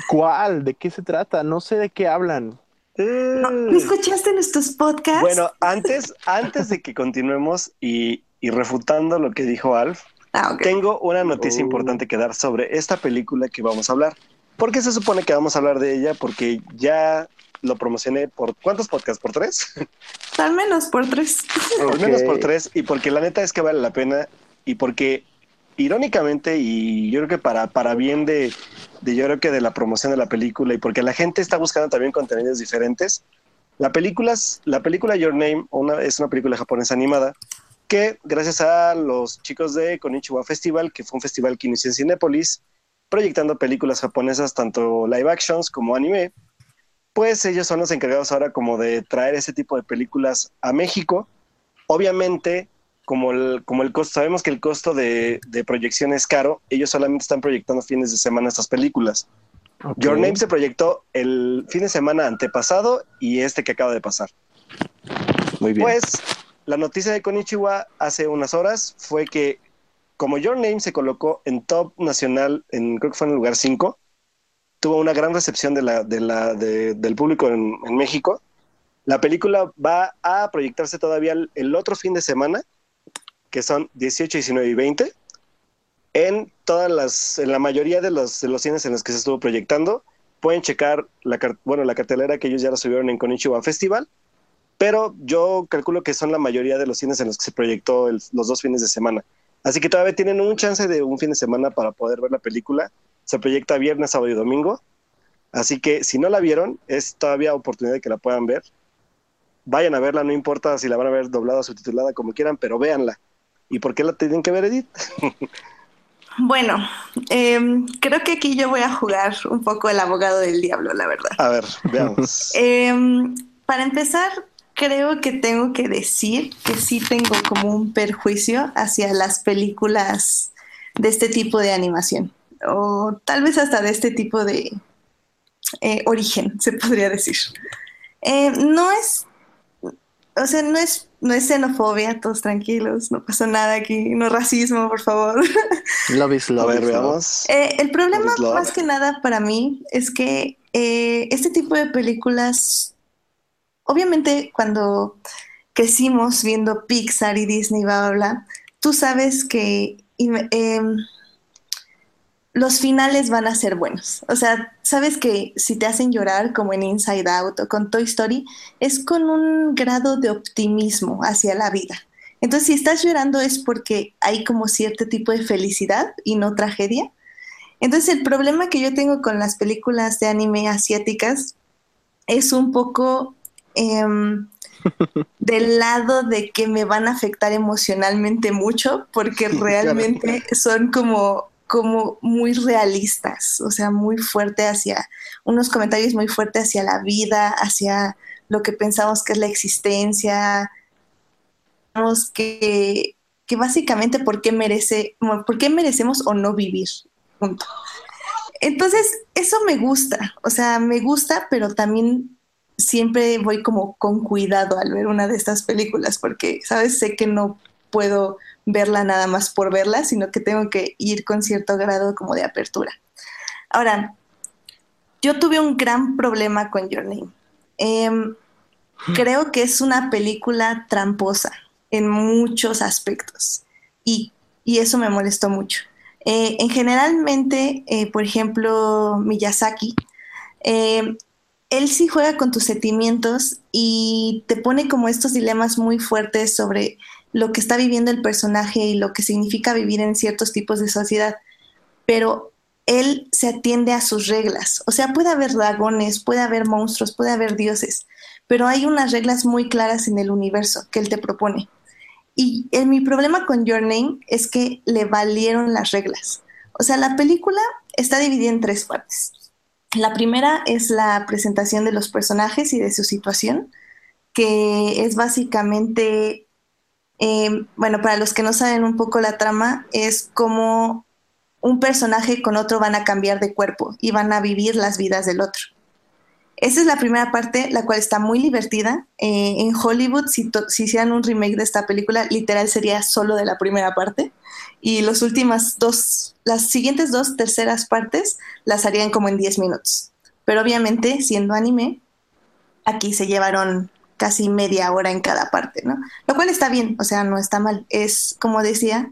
¿Cuál? ¿De qué se trata? No sé de qué hablan. ¿No, ¿no escuchaste nuestros podcasts? Bueno, antes, antes de que continuemos y, y refutando lo que dijo Alf, Ah, tengo una noticia Oh. importante que dar sobre esta película que vamos a hablar. ¿Por qué se supone que vamos a hablar de ella? Porque ya lo promocioné por ¿cuántos podcasts? ¿Por tres? Al menos por tres. Al menos por tres. Y porque la neta es que vale la pena. Y porque irónicamente, y yo creo que para, para bien de, yo creo que de la promoción de la película, y porque la gente está buscando también contenidos diferentes, La película, la película Your Name es una película japonesa animada que gracias a los chicos de Konichiwa Festival, que fue un festival que inició en Cinepolis, proyectando películas japonesas, tanto live actions como anime, pues ellos son los encargados ahora como de traer ese tipo de películas a México. Obviamente, como el, como el costo, sabemos que el costo de, proyección es caro, ellos solamente están proyectando fines de semana estas películas. Your Name se proyectó el fin de semana antepasado y este que acaba de pasar. Muy bien. Pues la noticia de Konichiwa hace unas horas fue que como Your Name se colocó en top nacional, en, creo que fue en el lugar 5, tuvo una gran recepción de la, de la, del público en, México. La película va a proyectarse todavía el, otro fin de semana, que son 18, 19 y 20, en todas las, en la mayoría de los, cines en los que se estuvo proyectando. Pueden checar la, bueno, la cartelera que ellos ya la subieron en Konichiwa Festival, pero yo calculo que son la mayoría de los cines en los que se proyectó los dos fines de semana. Así que todavía tienen un chance de un fin de semana para poder ver la película se proyecta viernes, sábado y domingo. Así que si no la vieron, es todavía oportunidad de que la puedan ver. Vayan a verla, no importa si la van a ver doblada o subtitulada, como quieran, pero véanla. ¿Y por qué la tienen que ver, Edith? Bueno, em, creo que aquí yo voy a jugar un poco el abogado del diablo, la verdad. A ver, veamos. Em, para empezar, creo que tengo que decir que sí tengo como un perjuicio hacia las películas de este tipo de animación o tal vez hasta de este tipo de eh, origen, se podría decir. Eh, no es, o sea, no es, no es xenofobia, todos tranquilos, no pasa nada aquí, no racismo, por favor. Love is love. Eh, el problema más que nada para mí es que este tipo de películas, obviamente cuando crecimos viendo Pixar y Disney, bla, bla, bla, tú sabes que los finales van a ser buenos. O sea, sabes que si te hacen llorar como en Inside Out o con Toy Story, es con un grado de optimismo hacia la vida. Entonces, si estás llorando es porque hay como cierto tipo de felicidad y no tragedia. Entonces, el problema que yo tengo con las películas de anime asiáticas es un poco em, del lado de que me van a afectar emocionalmente mucho porque realmente son como como muy realistas, o sea, muy fuerte hacia, unos comentarios muy fuertes hacia la vida, hacia lo que pensamos que es la existencia, que, que básicamente por qué merece, por qué merecemos o no vivir. Entonces, eso me gusta, o sea, me gusta, pero también siempre voy como con cuidado al ver una de estas películas, porque, ¿sabes? Sé que no puedo verla nada más por verla, sino que tengo que ir con cierto grado como de apertura. Ahora, yo tuve un gran problema con Your Name. Em, creo que es una película tramposa en muchos aspectos y, eso me molestó mucho. Eh, en generalmente, eh, por ejemplo, Miyazaki, em, él sí juega con tus sentimientos y te pone como estos dilemas muy fuertes sobre lo que está viviendo el personaje y lo que significa vivir en ciertos tipos de sociedad, pero él se atiende a sus reglas. O sea, puede haber dragones, puede haber monstruos, puede haber dioses, pero hay unas reglas muy claras en el universo que él te propone. Y el, mi problema con Your Name es que le valieron las reglas. O sea, la película está dividida en tres partes. La primera es la presentación de los personajes y de su situación, que es básicamente eh, bueno, para los que no saben un poco la trama, es como un personaje con otro van a cambiar de cuerpo y van a vivir las vidas del otro. Esa es la primera parte, la cual está muy divertida. Eh, en Hollywood, si, si, hicieran un remake de esta película, literal sería solo de la primera parte. Y los últimas dos, las siguientes dos terceras partes las harían como en 10 minutos. Pero obviamente, siendo anime, aquí se llevaron casi media hora en cada parte, ¿no? Lo cual está bien, o sea, no está mal. Es, como decía,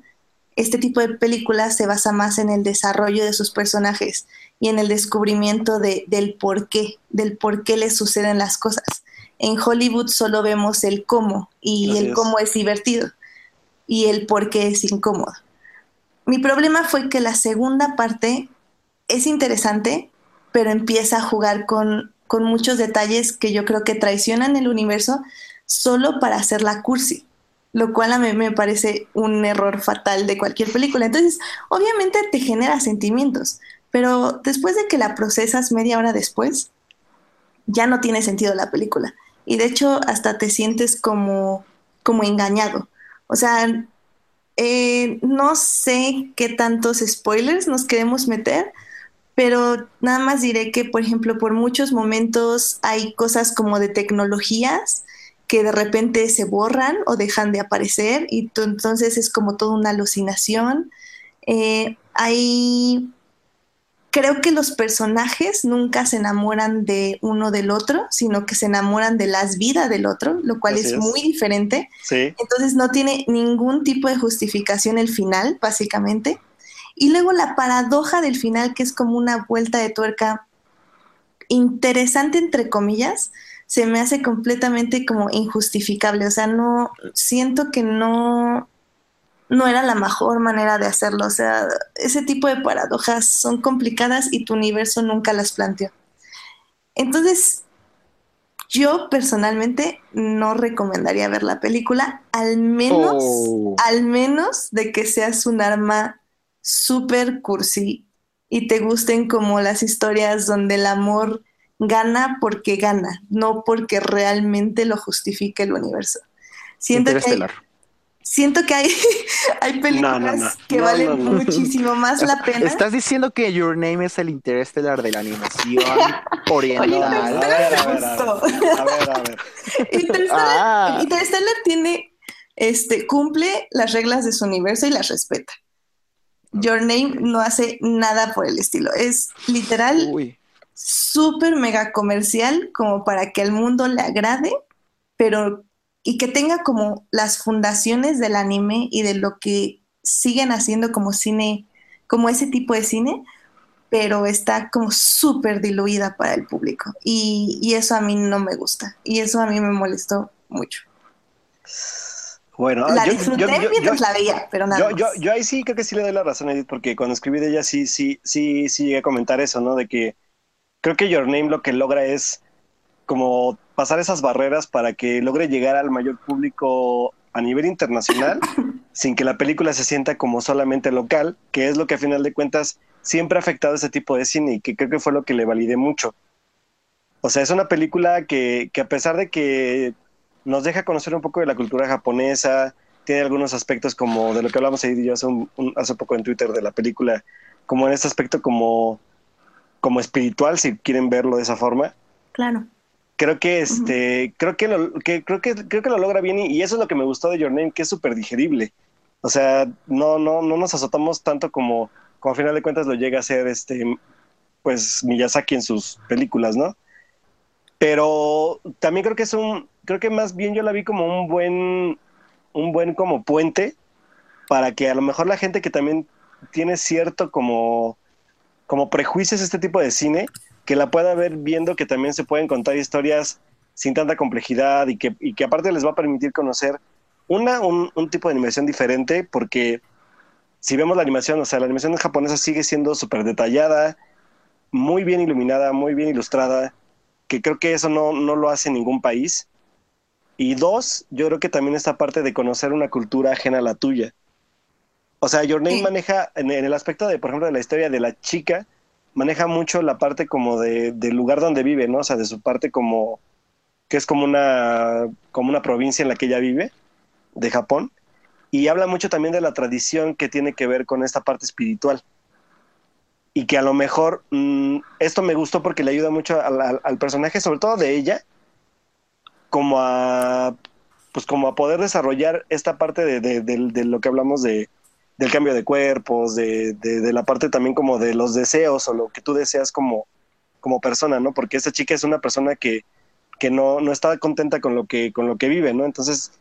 este tipo de películas se basa más en el desarrollo de sus personajes y en el descubrimiento de, del por qué, del por qué les suceden las cosas. En Hollywood solo vemos el cómo y el cómo es divertido y el por qué es incómodo. Mi problema fue que la segunda parte es interesante, pero empieza a jugar con con muchos detalles que yo creo que traicionan el universo solo para hacer la cursi, lo cual a mí me parece un error fatal de cualquier película. Entonces, obviamente te genera sentimientos, pero después de que la procesas media hora después, ya no tiene sentido la película. Y de hecho, hasta te sientes como, como engañado. O sea, eh, no sé qué tantos spoilers nos queremos meter, pero nada más diré que, por ejemplo, por muchos momentos hay cosas como de tecnologías que de repente se borran o dejan de aparecer y entonces es como toda una alucinación. Eh, hay creo que los personajes nunca se enamoran de uno del otro, sino que se enamoran de las vidas del otro, lo cual es, muy diferente. Entonces no tiene ningún tipo de justificación el final, básicamente. Y luego la paradoja del final, que es como una vuelta de tuerca interesante, entre comillas, se me hace completamente como injustificable. O sea, no, siento que no, no era la mejor manera de hacerlo. O sea, ese tipo de paradojas son complicadas y tu universo nunca las planteó. Entonces, yo personalmente no recomendaría ver la película, al menos, oh. al menos de que seas un arma súper cursi y te gusten como las historias donde el amor gana porque gana, no porque realmente lo justifique el universo. Siento que siento que hay, hay películas que valen muchísimo más la pena. Estás diciendo que Your Name es el interestelar de la animación oriental. a, ver, a, ver, a ver, Interstellar, Interstellar tiene, este, cumple las reglas de su universo y las respeta. Your Name no hace nada por el estilo. Es literal súper mega comercial como para que al mundo le agrade, pero y que tenga como las fundaciones del anime y de lo que siguen haciendo como cine, como ese tipo de cine, pero está como súper diluida para el público. Y, eso a mí no me gusta. Y eso a mí me molestó mucho. Bueno, la disfruté mientras la veía, pero nada. Yo, yo, ahí sí creo que sí le doy la razón a Edith, porque cuando escribí de ella sí, sí, sí, sí llegué a comentar eso, ¿no? De que creo que Your Name lo que logra es como pasar esas barreras para que logre llegar al mayor público a nivel internacional sin que la película se sienta como solamente local, que es lo que a final de cuentas siempre ha afectado ese tipo de cine y que creo que fue lo que le validé mucho. O sea, es una película que, que a pesar de que nos deja conocer un poco de la cultura japonesa, tiene algunos aspectos como de lo que hablamos ahí yo hace, hace poco en Twitter de la película, como en este aspecto como, como espiritual, si quieren verlo de esa forma. Claro creo que este, creo que lo, que, creo que creo que lo logra bien y, eso es lo que me gustó de Your Name, que es súper digerible. O sea, no, no, no nos azotamos tanto como, como a final de cuentas lo llega a hacer este, pues Miyazaki en sus películas, ¿no? Pero también creo que es un, creo que más bien yo la vi como un buen, un buen como puente para que a lo mejor la gente que también tiene cierto como, como prejuicios este tipo de cine, que la pueda ver viendo que también se pueden contar historias sin tanta complejidad y que, y que aparte les va a permitir conocer una, un, tipo de animación diferente, porque si vemos la animación, o sea, la animación japonesa sigue siendo súper detallada, muy bien iluminada, muy bien ilustrada, que creo que eso no, no lo hace ningún país. Y dos, yo creo que también esta parte de conocer una cultura ajena a la tuya. O sea, Your Name maneja en, en, el aspecto de, por ejemplo, de la historia de la chica, maneja mucho la parte como de, del lugar donde vive, ¿no? O sea, de su parte como, que es como una, como una provincia en la que ella vive, de Japón, y habla mucho también de la tradición que tiene que ver con esta parte espiritual. Y que a lo mejor mm, esto me gustó porque le ayuda mucho al, personaje, sobre todo de ella, como a pues como a poder desarrollar esta parte de, de lo que hablamos de, del cambio de cuerpos, de, de, la parte también como de los deseos o lo que tú deseas como, como persona, ¿no? Porque esa chica es una persona que, que no, no está contenta con lo que, con lo que vive, ¿no? Entonces,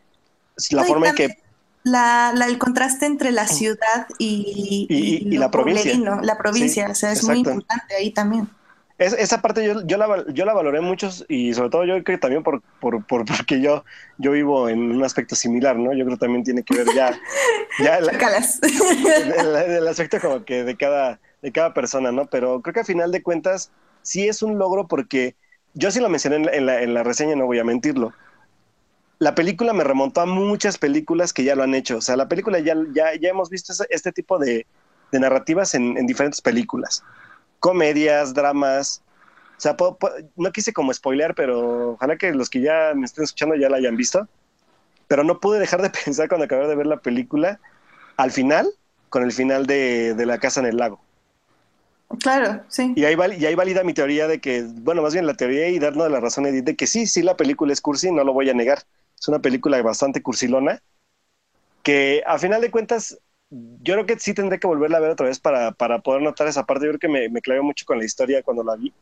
la forma en que... La, el contraste entre la ciudad y, y, la provincia. La provincia, o sea, es muy importante ahí también esa parte yo, yo, la, yo la valoré mucho y sobre todo yo creo que también por, por, por, porque yo, yo vivo en un aspecto similar, ¿no? Yo creo que también tiene que ver ya, ya el, aspecto como que de cada, de cada persona, ¿no? Pero creo que al final de cuentas sí es un logro porque yo sí lo mencioné en la, en la, reseña, no voy a mentirlo. La película me remontó a muchas películas que ya lo han hecho. O sea, la película ya, ya, ya hemos visto este tipo de, de narrativas en, en, diferentes películas. Comedias, dramas. O sea, no quise como spoilear, pero ojalá que los que ya me estén escuchando ya la hayan visto. Pero no pude dejar de pensar cuando acabé de ver la película, al final, con el final de, de La Casa en el Lago. Claro, sí. Y ahí, y ahí valida mi teoría de que, bueno, más bien la teoría y darnos la razón, Edith, de que sí, sí, la película es cursi, no lo voy a negar. Es una película bastante cursilona, que a final de cuentas, yo creo que sí tendré que volverla a ver otra vez para, para poder notar esa parte. Yo creo que me, me clavé mucho con la historia cuando la vi.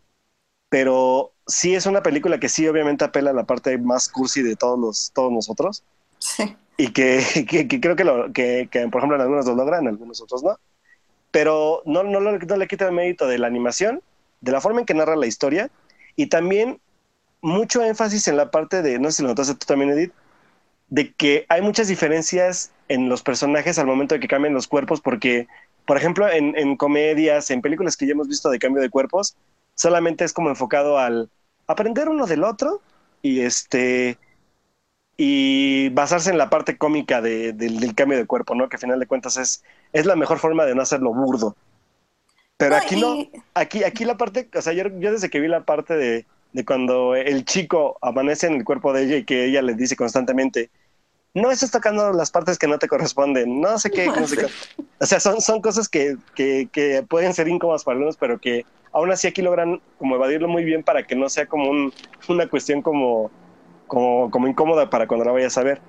Pero sí es una película que sí, obviamente, apela a la parte más cursi de todos, los, todos nosotros. Sí. Y que, que, creo que, lo, que, que, por ejemplo, en algunos lo logran, en algunos otros no pero no, no, no, le quita el mérito de la animación, de la forma en que narra la historia y también mucho énfasis en la parte de, no sé si lo notaste tú también, Edith, de que hay muchas diferencias en los personajes al momento de que cambian los cuerpos, porque, por ejemplo, en, en comedias, en películas que ya hemos visto de cambio de cuerpos, solamente es como enfocado al aprender uno del otro y este y basarse en la parte cómica del cambio de cuerpo, ¿no? Que a final de cuentas es, es la mejor forma de no hacerlo burdo. Pero aquí no, aquí, aquí la parte, o sea, yo, desde que vi la parte de, de, cuando el chico amanece en el cuerpo de ella y que ella le dice constantemente, no estás tocando las partes que no te corresponden, no sé qué, no sé qué. O sea, son, son cosas que, que, que, pueden ser incómodas para algunos, pero que aún así aquí logran como evadirlo muy bien para que no sea como un, una cuestión como como, como incómoda para cuando la vayas a ver.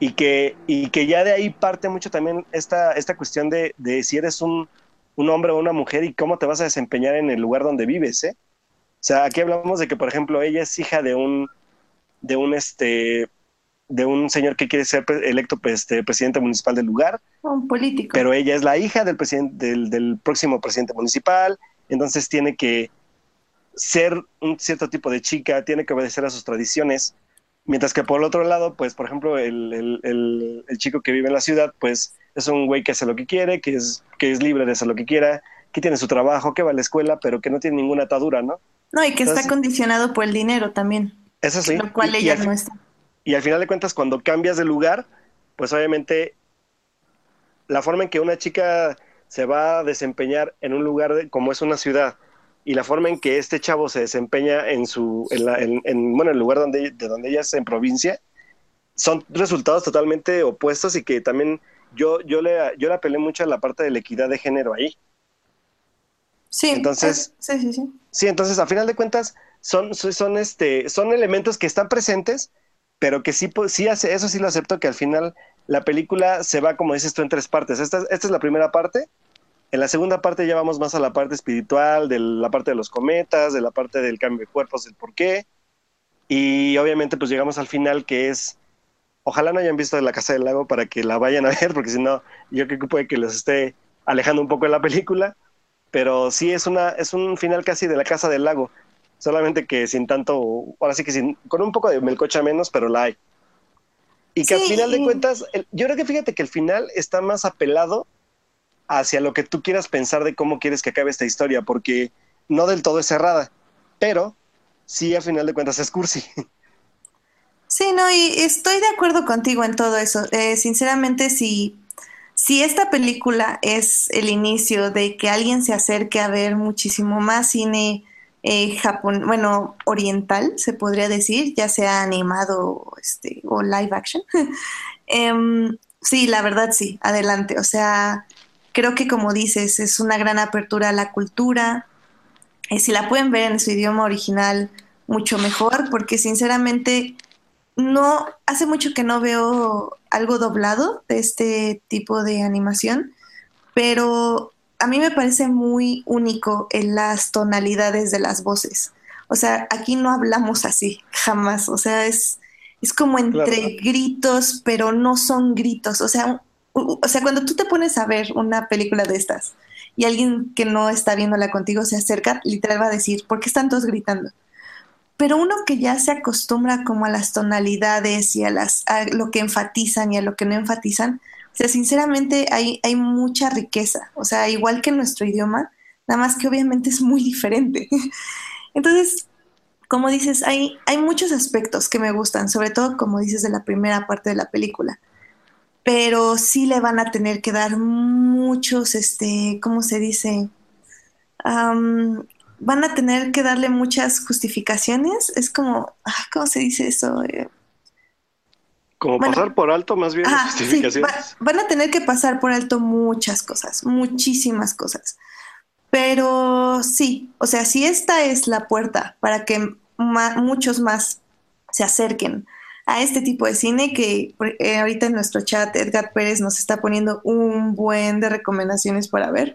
Y que, y que ya de ahí parte mucho también esta, esta cuestión de, de si eres un, un, hombre o una mujer y cómo te vas a desempeñar en el lugar donde vives, ¿eh? O sea, aquí hablamos de que, por ejemplo, ella es hija de un, de un, este, de un señor que quiere ser electo este, presidente municipal del lugar. Un político. Pero ella es la hija del, presidente, del, del próximo presidente municipal, entonces tiene que ser un cierto tipo de chica, tiene que obedecer a sus tradiciones. Mientras que por el otro lado, pues, por ejemplo, el, el, el, chico que vive en la ciudad, pues, es un güey que hace lo que quiere, que es, que es libre de hacer lo que quiera, que tiene su trabajo, que va a la escuela, pero que no tiene ninguna atadura, ¿no? No, y que está condicionado por el dinero también. Eso sí. Lo cual ella no está. Y al final de cuentas, cuando cambias de lugar, pues obviamente la forma en que una chica se va a desempeñar en un lugar como es una ciudad, y la forma en que este chavo se desempeña en su en, bueno el lugar donde de donde ella es en provincia son resultados totalmente opuestos y que también yo yo le yo le apelé mucho a la parte de la equidad de género ahí. Sí entonces sí sí sí. sí entonces a final de cuentas son son este son elementos que están presentes pero que sí sí hace eso sí lo acepto que al final la película se va como dices tú en tres partes esta, esta es la primera parte en la segunda parte ya vamos más a la parte espiritual, de la parte de los cometas, de la parte del cambio de cuerpos, del por qué. Y obviamente pues llegamos al final que es, ojalá no hayan visto La Casa del Lago para que la vayan a ver, porque si no, yo creo que puede que los esté alejando un poco de la película. Pero sí es, una, es un final casi de La Casa del Lago, solamente que sin tanto, ahora sí que sin, con un poco de melcocha menos, pero la hay. Y que al final de cuentas, yo creo que fíjate que el final está más apelado hacia lo que tú quieras pensar de cómo quieres que acabe esta historia, porque no del todo es cerrada, pero sí, a final de cuentas es cursi. Sí, no, y estoy de acuerdo contigo en todo eso. Eh, sinceramente, si, si esta película es el inicio de que alguien se acerque a ver muchísimo más cine eh, Japón, bueno, oriental, se podría decir, ya sea animado este, o live action. Em, sí, la verdad sí, adelante. O sea, creo que como dices, es una gran apertura a la cultura. si la pueden ver en su idioma original, mucho mejor, porque sinceramente no, hace mucho que no veo algo doblado de este tipo de animación, pero a mí me parece muy único en las tonalidades de las voces. O sea, aquí no hablamos así, jamás. O sea, es, es como entre gritos, pero no son gritos. O sea, o sea, cuando tú te pones a ver una película de estas y alguien que no está viéndola contigo se acerca, literal va a decir, ¿por qué están todos gritando? Pero uno que ya se acostumbra como a las tonalidades y a, las, a lo que enfatizan y a lo que no enfatizan, o sea, sinceramente hay, hay mucha riqueza, o sea, igual que nuestro idioma, nada más que obviamente es muy diferente. Entonces, como dices, hay, hay muchos aspectos que me gustan, sobre todo como dices de la primera parte de la película. Pero sí le van a tener que dar muchos, este, ¿cómo se dice? Am, van a tener que darle muchas justificaciones. Es como, ah, ¿cómo se dice eso? Como Bueno. pasar por alto más bien sí, va- van a tener que pasar por alto muchas cosas, muchísimas cosas. Pero sí, o sea, si esta es la puerta para que ma- muchos más se acerquen a este tipo de cine, que eh, ahorita en nuestro chat Edgar Pérez nos está poniendo un buen de recomendaciones para ver.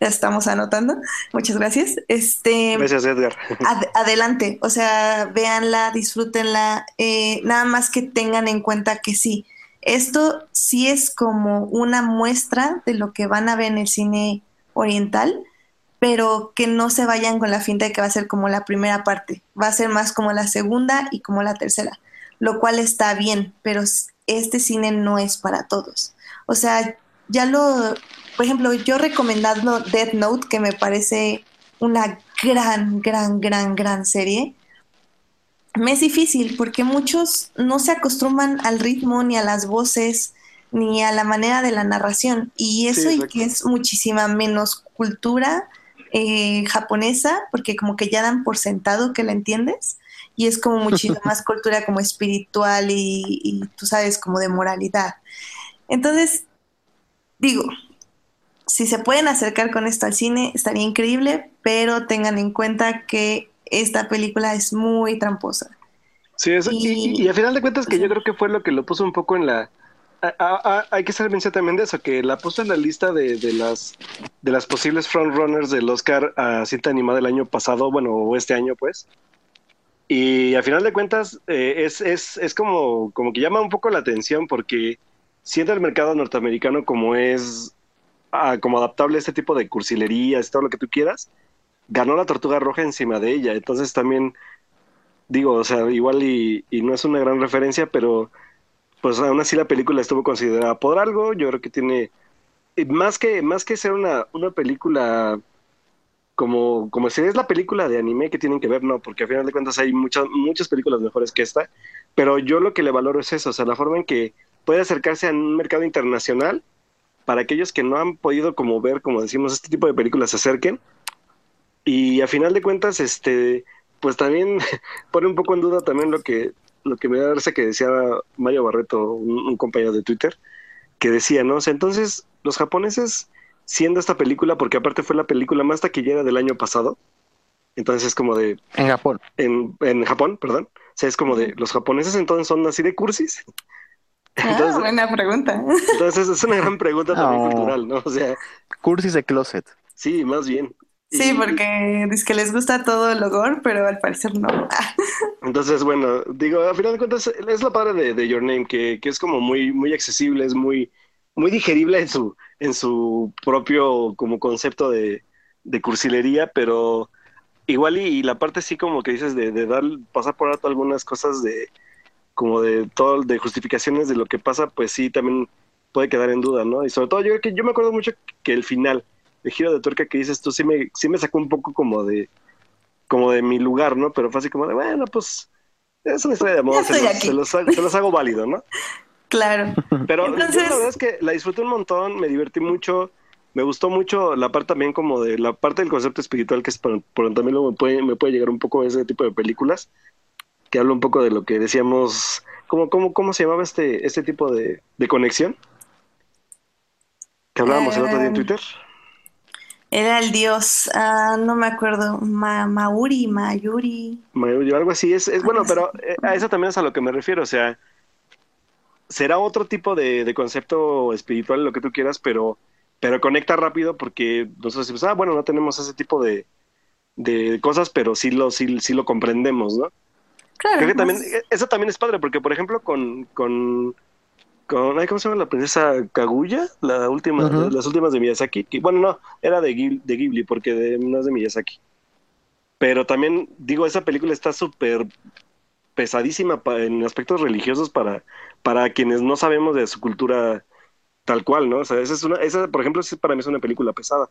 Ya estamos anotando. Muchas gracias. Este, Gracias, Edgar. ad- adelante, o sea, véanla, disfrútenla, eh, nada más que tengan en cuenta que sí, esto sí es como una muestra de lo que van a ver en el cine oriental, pero que no se vayan con la finta de que va a ser como la primera parte, va a ser más como la segunda y como la tercera, lo cual está bien, pero este cine no es para todos. O sea, ya lo, por ejemplo, yo recomendando Death Note, que me parece una gran, gran, gran, gran serie. Me es difícil porque muchos no se acostumbran al ritmo, ni a las voces, ni a la manera de la narración. Y eso y exacto. que es muchísima menos cultura eh, japonesa, porque como que ya dan por sentado que la entiendes. Y es como muchísima más cultura como espiritual y, y tú sabes, como de moralidad. Entonces, digo, si se pueden acercar con esto al cine, estaría increíble, pero tengan en cuenta que esta película es muy tramposa. Sí, eso, y, Y- y a final de cuentas que yo creo que fue lo que lo puso un poco en la... a- a- a- hay que ser mención también de eso, que la puso en la lista de, de las de las posibles frontrunners del Oscar a cinta animada del año pasado, bueno, o este año pues. Y a final de cuentas eh, es, es, es como, como que llama un poco la atención porque siendo el mercado norteamericano como es ah, como adaptable a este tipo de cursilerías, todo lo que tú quieras, ganó la tortuga roja encima de ella. Entonces también digo, o sea, igual y, y no es una gran referencia, pero pues aún así la película estuvo considerada por algo. Yo creo que tiene más que más que ser una, una película como, como si es la película de anime que tienen que ver, no, porque a final de cuentas hay muchas, muchas películas mejores que esta, pero yo lo que le valoro es eso, o sea, la forma en que puede acercarse a un mercado internacional para aquellos que no han podido como ver, como decimos, este tipo de películas se acerquen. Y a final de cuentas, este, pues también pone un poco en duda también lo que, lo que me da risa que decía Mario Barreto, un, un compañero de Twitter, que decía, ¿no? O sea, entonces los japoneses, siendo esta película, porque aparte fue la película más taquillera del año pasado, entonces es como de, En Japón. en, en Japón, perdón, o sea, es como de, los japoneses entonces son así de cursis. Ah, Entonces, buena pregunta. entonces es una gran pregunta también No. cultural, ¿no? O sea, Cursis de closet. sí, más bien. Sí, Y- porque es que les gusta todo el gore, pero al parecer no. Ah, Entonces, bueno, digo, a final de cuentas es la padre de, de Your Name, que, que es como muy, muy accesible, es muy, muy digerible en su, en su propio como concepto de, de cursilería, pero igual y, y la parte sí como que dices de, de dar, pasar por alto algunas cosas de como de todo, de justificaciones de lo que pasa, pues sí también puede quedar en duda, ¿no? Y sobre todo yo creo que yo me acuerdo mucho que el final, el giro de tuerca que dices tú, sí me, sí me sacó un poco como de, como de mi lugar, ¿no? Pero fue así como de, bueno, pues es una historia de amor, se los, se los hago, se los hago válido, ¿no? claro. Pero Entonces- la verdad es que la disfruté un montón, me divertí mucho, me gustó mucho la parte también como de la parte del concepto espiritual que es por, por también luego me puede, me puede llegar un poco ese tipo de películas que habla un poco de lo que decíamos, ¿cómo, cómo, cómo se llamaba este, este tipo de, de conexión? Que hablábamos el otro día en Eh, Twitter. Era el dios, ah, no me acuerdo, Ma- Mauri, Mayuri. Mayuri, algo así es, es bueno, pero eh, a eso también es a lo que me refiero, o sea, será otro tipo de, de concepto espiritual, lo que tú quieras, pero, pero conecta rápido porque nosotros decimos, ah, bueno, no tenemos ese tipo de, de cosas, pero sí lo, sí, sí lo comprendemos, ¿no? Claro. Creo que también, eh, eso también es padre, porque por ejemplo con, con, con ¿cómo se llama la princesa Kaguya? La última, las últimas de Miyazaki, que, bueno, no, era de, Ghib- de Ghibli, porque de- no es de Miyazaki. Pero también, digo, esa película está súper pesadísima en aspectos religiosos para, para quienes no sabemos de su cultura tal cual, ¿no? O sea, esa es una, esa, por ejemplo, para mí es una película pesada.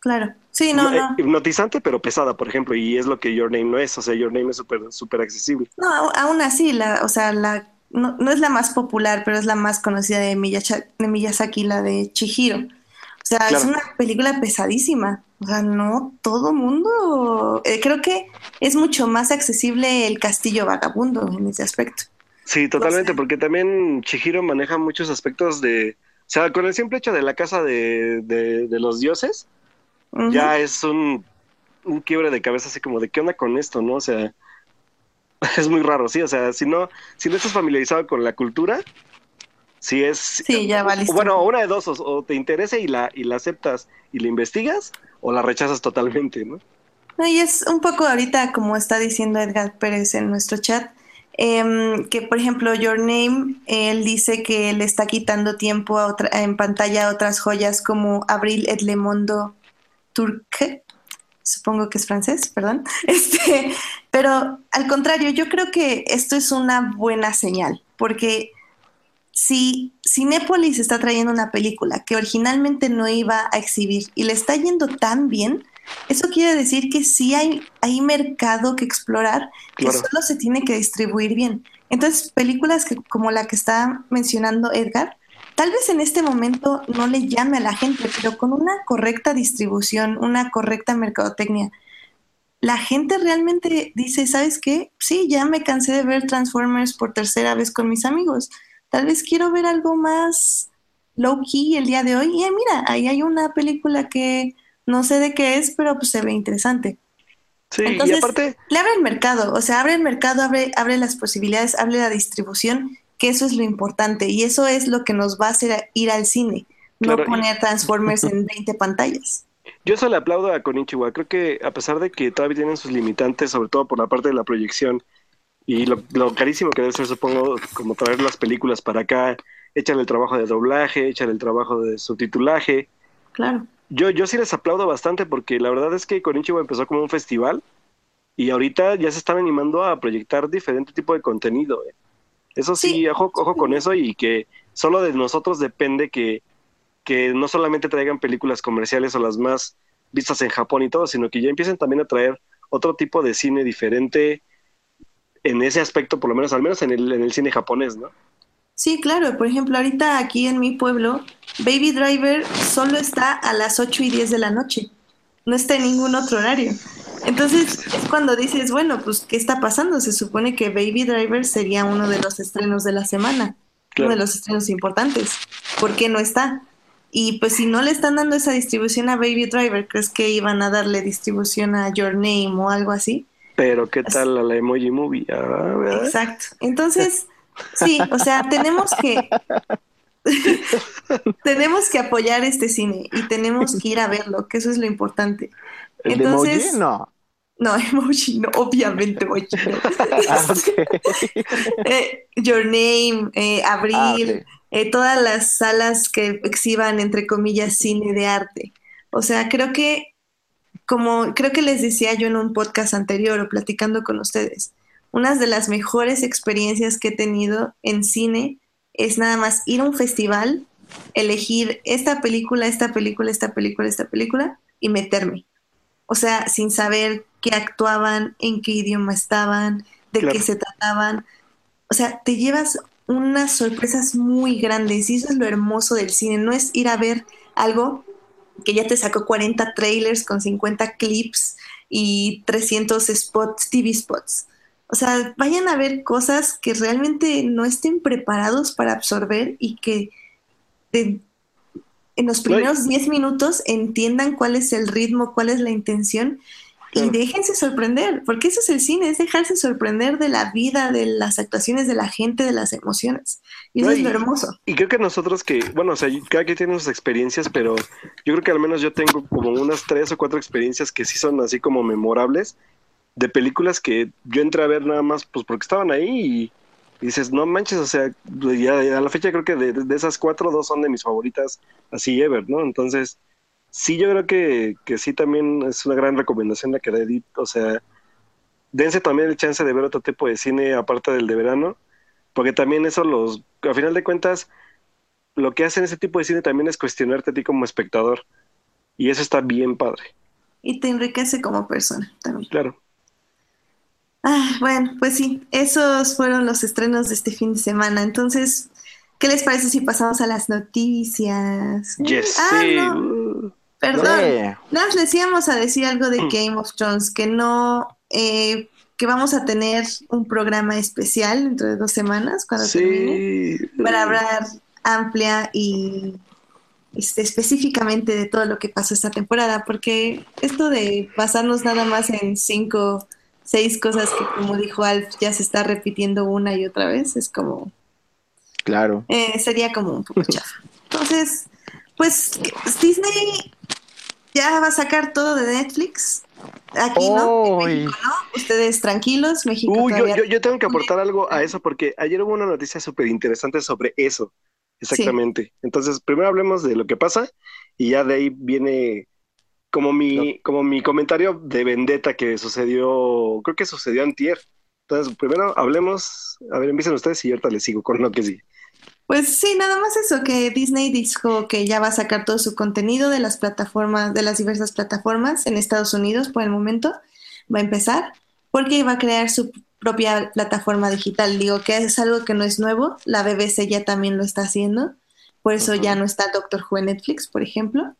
Claro. Sí, no, Eh, no. Hipnotizante, pero pesada, por ejemplo, y es lo que Your Name no es. O sea, Your Name es súper súper accesible. No, aún así, la, o sea, la, no, no es la más popular, pero es la más conocida de, Miyazaki, la de Chihiro. O sea, es una película pesadísima. O sea, no todo mundo. eh, creo que es mucho más accesible el Castillo Vagabundo en ese aspecto. Sí, totalmente, porque también Chihiro maneja muchos aspectos de... O sea, con el simple hecho de la casa de, de, de los dioses, Ya es un, un quiebre de cabeza así como de qué onda con esto, ¿no? O sea, es muy raro, sí, o sea, si no, si no estás familiarizado con la cultura, si es... Sí, ya valiste. Bueno, una de dos, o, o te interesa y la, y la aceptas y la investigas, o la rechazas totalmente, ¿no? No, y es un poco ahorita como está diciendo Edgar Pérez en nuestro chat, em, que por ejemplo Your Name, él dice que le está quitando tiempo a otra- en pantalla a otras joyas como Abril et le Mondo Turque, supongo que es francés, perdón, este, pero al contrario, yo creo que esto es una buena señal, porque si Cinépolis está trayendo una película que originalmente no iba a exhibir y le está yendo tan bien, eso quiere decir que sí hay, hay mercado que explorar, Claro. solo se tiene que distribuir bien. Entonces, películas que, como la que está mencionando Edgar, tal vez en este momento no le llame a la gente, pero con una correcta distribución, una correcta mercadotecnia, la gente realmente dice, ¿sabes qué? Sí, ya me cansé de ver Transformers por tercera vez con mis amigos. Tal vez quiero ver algo más low key el día de hoy. Y eh, mira, ahí hay una película que no sé de qué es, pero pues se ve interesante. Sí, y Entonces, aparte, le abre el mercado, o sea, abre el mercado, abre, abre las posibilidades, abre la distribución, que eso es lo importante y eso es lo que nos va a hacer ir al cine, no Claro, poner Transformers en 20 pantallas. Yo eso le aplaudo a Konichiwa. Creo que a pesar de que todavía tienen sus limitantes, sobre todo por la parte de la proyección y lo, lo carísimo que debe ser, supongo, como traer las películas para acá, echan el trabajo de doblaje, echan el trabajo de subtitulaje. Claro. Yo, yo sí les aplaudo bastante porque la verdad es que Konichiwa empezó como un festival y ahorita ya se están animando a proyectar diferente tipo de contenido. eh. Eso sí, Sí. ojo, ojo con eso y que solo de nosotros depende que, que no solamente traigan películas comerciales o las más vistas en Japón y todo, sino que ya empiecen también a traer otro tipo de cine diferente en ese aspecto, por lo menos, al menos en el, en el cine japonés, ¿no? Sí, claro. Por ejemplo, ahorita aquí en mi pueblo, Baby Driver solo está a las 8 y 10 de la noche. No está en ningún otro horario. Entonces es cuando dices, bueno, pues, ¿qué está pasando? Se supone que Baby Driver sería uno de los estrenos de la semana, Claro. uno de los estrenos importantes. ¿Por qué no está? Y pues si no le están dando esa distribución a Baby Driver, ¿crees que iban a darle distribución a Your Name o algo así? Pero ¿qué tal a la Emoji Movie? Ah. Exacto. Entonces, sí, o sea, tenemos que tenemos que apoyar este cine y tenemos que ir a verlo, que eso es lo importante. ¿El de Entonces- Emoji? No. No, emoji, no, obviamente emoji. no. Ah. Eh, Your Name, eh, Abril, Ah, eh, todas las salas que exhiban, entre comillas, cine de arte. O sea, creo que, como creo que les decía yo en un podcast anterior o platicando con ustedes, una de las mejores experiencias que he tenido en cine es nada más ir a un festival, elegir esta película, esta película, esta película, esta película y meterme. O sea, sin saber qué actuaban, en qué idioma estaban, de Claro. qué se trataban. O sea, te llevas unas sorpresas muy grandes y eso es lo hermoso del cine. No es ir a ver algo que ya te sacó 40 trailers con 50 clips y 300 spots, TV spots. O sea, vayan a ver cosas que realmente no estén preparados para absorber y que de- en los primeros 10 minutos entiendan cuál es el ritmo, cuál es la intención y déjense sorprender, porque eso es el cine, es dejarse sorprender de la vida, de las actuaciones de la gente, de las emociones. Y eso No, es lo hermoso. Y creo que nosotros que, bueno, o sea, cada quien tiene sus experiencias, pero yo creo que al menos yo tengo como unas tres o cuatro experiencias que sí son así como memorables de películas que yo entré a ver nada más pues porque estaban ahí y, y dices, no manches, o sea, ya, ya a la fecha creo que de, de esas cuatro, dos son de mis favoritas así ever, ¿no? Entonces, sí, yo creo que, que sí también es una gran recomendación la que da Edith, o sea, dense también el chance de ver otro tipo de cine aparte del de verano, porque también eso los, a final de cuentas, lo que hacen ese tipo de cine también es cuestionarte a ti como espectador. Y eso está bien padre. Y te enriquece como persona también. Claro. Ah, bueno, pues sí, esos fueron los estrenos de este fin de semana. Entonces, ¿qué les parece si pasamos a las noticias? Yes, Ah, sí. no. Perdón, nos les íbamos a decir algo de Mm. Game of Thrones, que no, eh, que vamos a tener un programa especial dentro de dos semanas cuando termine, Sí. para hablar amplia y este, específicamente de todo lo que pasó esta temporada, porque esto de basarnos nada más en cinco, seis cosas que como dijo Alf ya se está repitiendo una y otra vez, es como Claro. eh, sería como un poco chafa. Entonces, pues Disney ya va a sacar todo de Netflix. Aquí no, en Uy. México no. Ustedes tranquilos, México Uh, yo, todavía- yo, yo tengo que aportar algo a eso porque ayer hubo una noticia súper interesante sobre eso. Exactamente. Entonces, primero hablemos de lo que pasa y ya de ahí viene como mi, como mi comentario de vendetta que sucedió, creo que sucedió antier. Entonces, primero hablemos, a ver, empiecen ustedes y ahorita les sigo con lo que sigue. Pues sí, nada más eso, que Disney dijo que ya va a sacar todo su contenido de las plataformas, de las diversas plataformas en Estados Unidos por el momento. Va a empezar, porque va a crear su propia plataforma digital. Digo que es algo que no es nuevo, la BBC ya también lo está haciendo, por eso ya no está Doctor Who en Netflix, por ejemplo.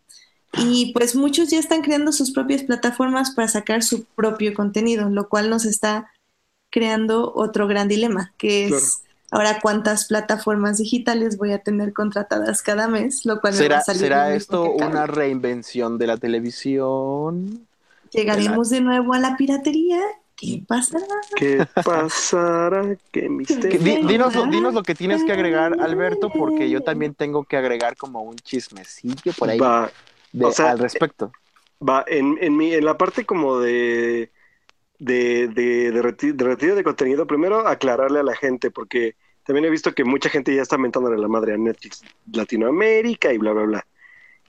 Y pues muchos ya están creando sus propias plataformas para sacar su propio contenido, lo cual nos está creando otro gran dilema, que es Claro. ahora cuántas plataformas digitales voy a tener contratadas cada mes, lo cual me va ¿Será, a salir será esto una reinvención de la televisión? Llegaremos de nuevo a la piratería. ¿Qué pasará? ¿Qué pasará? ¿Qué misterio? di- dinos, lo- dinos lo que tienes que agregar, Alberto, porque yo también tengo que agregar como un chismecillo por ahí Va, de- o sea, al respecto. Va, en, en, mi, en la parte como de, de, de, de, reti- de retiro de contenido, primero aclararle a la gente, porque también he visto que mucha gente ya está mentándole la madre a Netflix Latinoamérica y bla, bla, bla.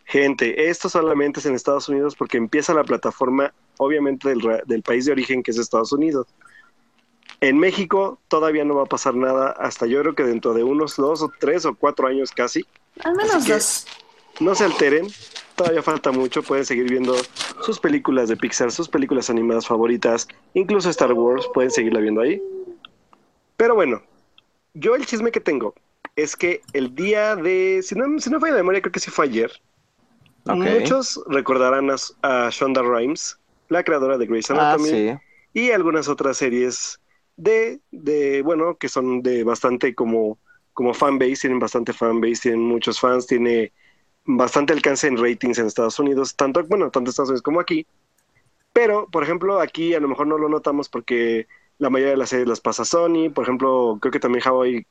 Gente, esto solamente es en Estados Unidos porque empieza la plataforma, obviamente, del, ra- del país de origen que es Estados Unidos. En México todavía no va a pasar nada hasta yo creo que dentro de unos dos o tres o cuatro años casi. Al menos dos. No se alteren, todavía falta mucho, pueden seguir viendo sus películas de Pixar, sus películas animadas favoritas, incluso Star Wars, pueden seguirla viendo ahí. Pero bueno, yo el chisme que tengo es que el día de, si no, si no falla la memoria, creo que sí fue ayer, muchos recordarán a, a Shonda Rhimes, la creadora de Grey's Ah, Anatomy, sí. y algunas otras series de, de, bueno, que son de bastante como, como fanbase, tienen bastante fanbase, tienen muchos fans, tiene bastante alcance en ratings en Estados Unidos, tanto, bueno, tanto en Estados Unidos como aquí. Pero, por ejemplo, aquí a lo mejor no lo notamos porque la mayoría de las series las pasa Sony, por ejemplo, creo que también How, I-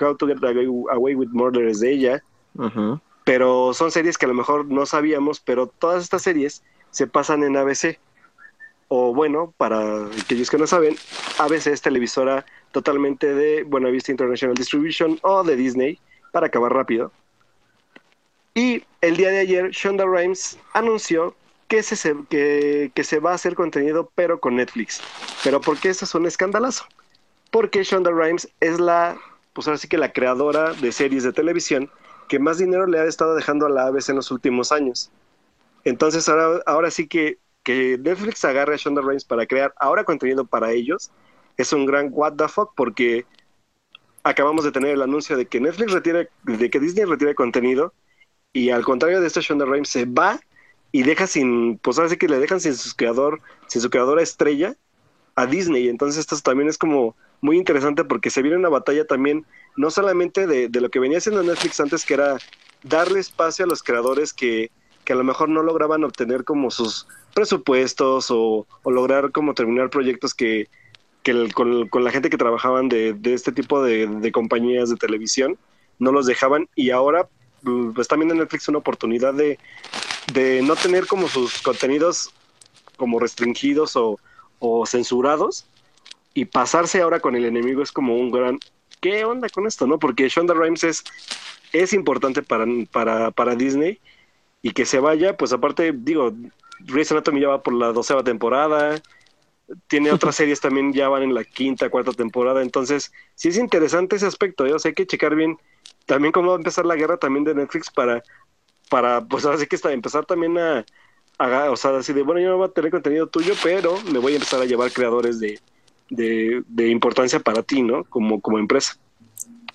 How to Get Away, with Murder es de ella, pero son series que a lo mejor no sabíamos, pero todas estas series se pasan en ABC. O bueno, para aquellos que no saben, ABC es televisora totalmente de Buena Vista International Distribution o de Disney, para acabar rápido. Y el día de ayer, Shonda Rhimes anunció que se, que, que se va a hacer contenido, pero con Netflix. ¿Pero por qué eso es un escandalazo? Porque Shonda Rhimes es la, pues ahora sí que la creadora de series de televisión que más dinero le ha estado dejando a la ABC en los últimos años. Entonces ahora, ahora sí que, que Netflix agarre a Shonda Rhimes para crear ahora contenido para ellos es un gran what the fuck porque acabamos de tener el anuncio de que Netflix retira, de que Disney retira contenido y al contrario de esto Shonda Rhimes se va y deja sin, pues ahora sí que le dejan sin su creador, sin su creadora estrella a Disney. Entonces esto también es como muy interesante porque se viene una batalla también, no solamente de, de lo que venía haciendo Netflix antes, que era darle espacio a los creadores que, que a lo mejor no lograban obtener como sus presupuestos o, o lograr como terminar proyectos que, que el- con, con la gente que trabajaban de, de este tipo de, compañías de televisión no los dejaban y ahora pues también en Netflix una oportunidad de, de no tener como sus contenidos como restringidos o, o censurados y pasarse ahora con el enemigo es como un gran ¿qué onda con esto? no? Porque Shonda Rhimes es, es importante para, para, para Disney y que se vaya, pues aparte, digo, Grey's Anatomy ya va por la doceava temporada, tiene otras series también ya van en la quinta, cuarta temporada, entonces sí es interesante ese aspecto, ¿eh? o sea, hay que checar bien también cómo va a empezar la guerra también de Netflix para para, pues así que está, empezar también a, a, o sea, decir, bueno, yo no voy a tener contenido tuyo, pero me voy a empezar a llevar creadores de, de, de importancia para ti, ¿no? Como, como empresa.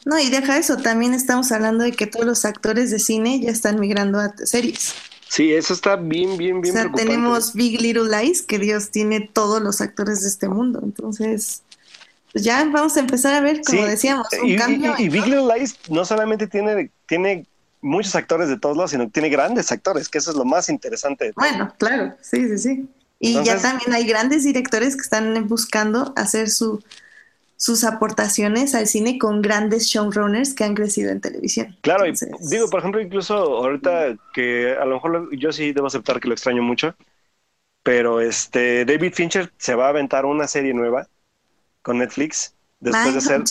No, y deja eso, también estamos hablando de que todos los actores de cine ya están migrando a series. Sí, eso está bien, bien, bien. O sea, tenemos Big Little Lies, que Dios tiene todos los actores de este mundo. Entonces, pues ya vamos a empezar a ver, como decíamos, un y, cambio. Y, y, Big Little Lies no solamente tiene, tiene muchos actores de todos lados, sino que tiene grandes actores, que eso es lo más interesante. Bueno, claro, sí, sí, sí. Y Entonces, ya también hay grandes directores que están buscando hacer su, sus aportaciones al cine con grandes showrunners que han crecido en televisión. Claro, Entonces... y digo, por ejemplo, incluso ahorita que a lo mejor yo sí debo aceptar que lo extraño mucho, pero este David Fincher se va a aventar una serie nueva con Netflix después de ser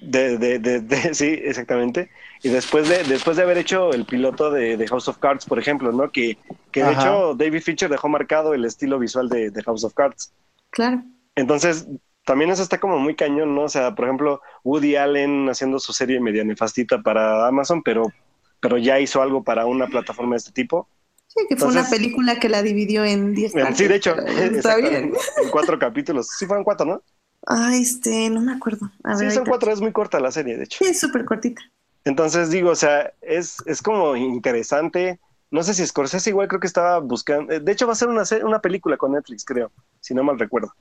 de, de, de, de, sí exactamente y después de después de haber hecho el piloto de, House of Cards por ejemplo no que, que de hecho David Fincher dejó marcado el estilo visual de, House of Cards claro entonces también eso está como muy cañón no o sea por ejemplo Woody Allen haciendo su serie media nefastita para Amazon pero pero ya hizo algo para una plataforma de este tipo Sí, que fue Entonces, una película que la dividió en 10 partes. Sí, de hecho, está bien. En cuatro capítulos. Sí, fueron cuatro, ¿no? Ah, este, no me acuerdo. A sí, ver, son cuatro, es muy corta la serie, de hecho. Sí, es súper cortita. Entonces digo, o sea, es, es como interesante. No sé si Scorsese igual creo que estaba buscando. De hecho, va a ser una, una película con Netflix, creo, si no mal recuerdo.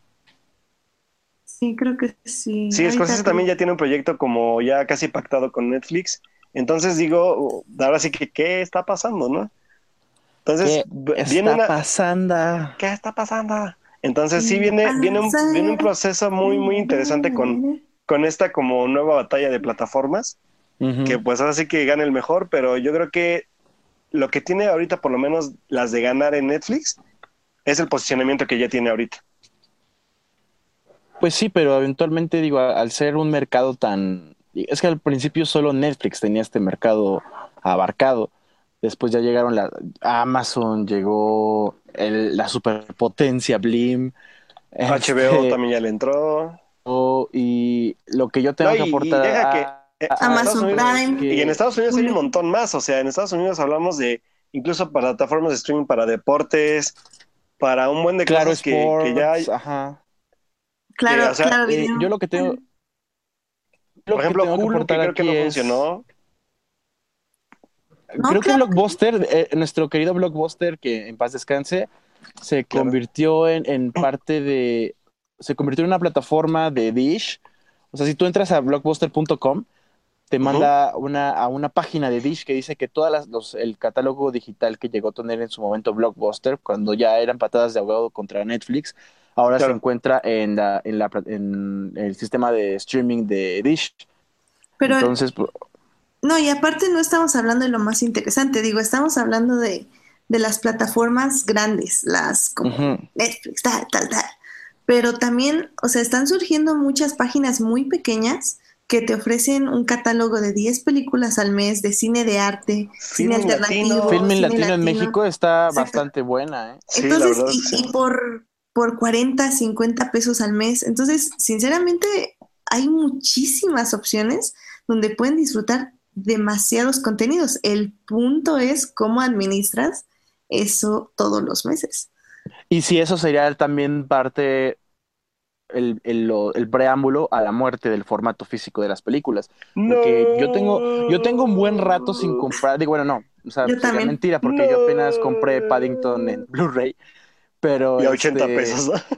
Sí, creo que sí. Sí, Scorsese también ya tiene un proyecto como ya casi pactado con Netflix. Entonces digo, ahora sí que, ¿qué está pasando, no? Entonces, ¿Qué viene está una... pasando? ¿Qué está pasando? Entonces sí viene, viene, un, viene un proceso muy, muy interesante con, con esta como nueva batalla de plataformas, uh -huh. que pues ahora sí que gana el mejor, pero yo creo que lo que tiene ahorita, por lo menos las de ganar en Netflix, es el posicionamiento que ya tiene ahorita. Pues sí, pero eventualmente digo, al ser un mercado tan... Es que al principio solo Netflix tenía este mercado abarcado. Después ya llegaron la Amazon, llegó el, la superpotencia Blim. HBO este, también ya le entró. Y lo que yo tengo no, que aportar y a, que, a Amazon Prime. Que... Y en Estados Unidos hay un montón más. O sea, en Estados Unidos hablamos de incluso plataformas de streaming para deportes, para un buen de claro, cosas sports, que, que, ya hay. Ajá. Claro, que, o sea, claro. Eh, yo lo que tengo. Lo Por ejemplo, que Hulu, que creo que no es... funcionó. No, creo claro. que Blockbuster, eh, nuestro querido Blockbuster, que en paz descanse, se claro. convirtió en, en, parte de. Se convirtió en una plataforma de Dish. O sea, si tú entras a blockbuster.com, te manda uh -huh. una, a una página de Dish que dice que todas las, los, el catálogo digital que llegó a tener en su momento Blockbuster, cuando ya eran patadas de ahogado contra Netflix, ahora claro. se encuentra en, la, en, la, en el sistema de streaming de Dish. Pero Entonces, pues, no, y aparte no estamos hablando de lo más interesante, digo, estamos hablando de, de las plataformas grandes, las como uh -huh. Netflix, tal, tal, tal. Pero también, o sea, están surgiendo muchas páginas muy pequeñas que te ofrecen un catálogo de 10 películas al mes de cine de arte, Film cine alternativo. Latino. Film cine latino, latino. en México está Exacto. bastante buena. ¿eh? Sí, Entonces, verdad, y, sí. y por, por 40, 50 pesos al mes. Entonces, sinceramente, hay muchísimas opciones donde pueden disfrutar demasiados contenidos. El punto es cómo administras eso todos los meses. Y si eso sería también parte, el, el, el, preámbulo a la muerte del formato físico de las películas. Porque no. yo tengo, yo tengo un buen rato sin comprar, digo, bueno, no, o sea, yo también. mentira, porque no. yo apenas compré Paddington en Blu-ray, pero... Y a 80 este, pesos, ¿no?